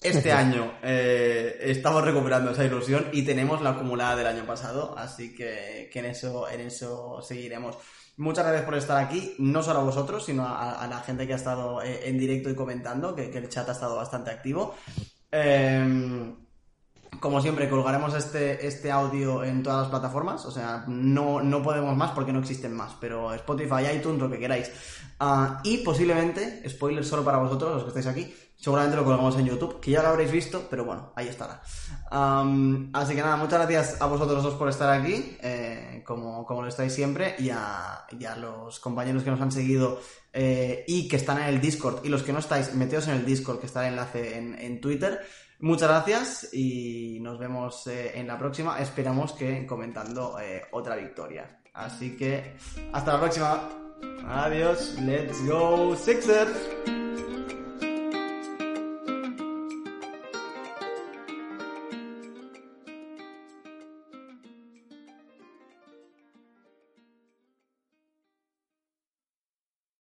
Este año eh, estamos recuperando esa ilusión y tenemos la acumulada del año pasado, así que, que en eso, en eso seguiremos. Muchas gracias por estar aquí, no solo a vosotros, sino a, a la gente que ha estado eh, en directo y comentando, que, que el chat ha estado bastante activo. Eh, como siempre, colgaremos este, este audio en todas las plataformas. O sea, no, no podemos más porque no existen más. Pero Spotify, iTunes, lo que queráis. Ah, y posiblemente, spoiler solo para vosotros, los que estáis aquí, seguramente lo colgamos en YouTube, que ya lo habréis visto, pero bueno, ahí estará. Así que nada, muchas gracias a vosotros dos por estar aquí, eh, como, como lo estáis siempre, y a, y los compañeros que nos han seguido eh, y que están en el Discord, y los que no estáis, meteos en el Discord, que está el enlace en, en Twitter. Muchas gracias y nos vemos eh, en la próxima. Esperamos que comentando eh, otra victoria. Así que hasta la próxima. Adiós. Let's go Sixers.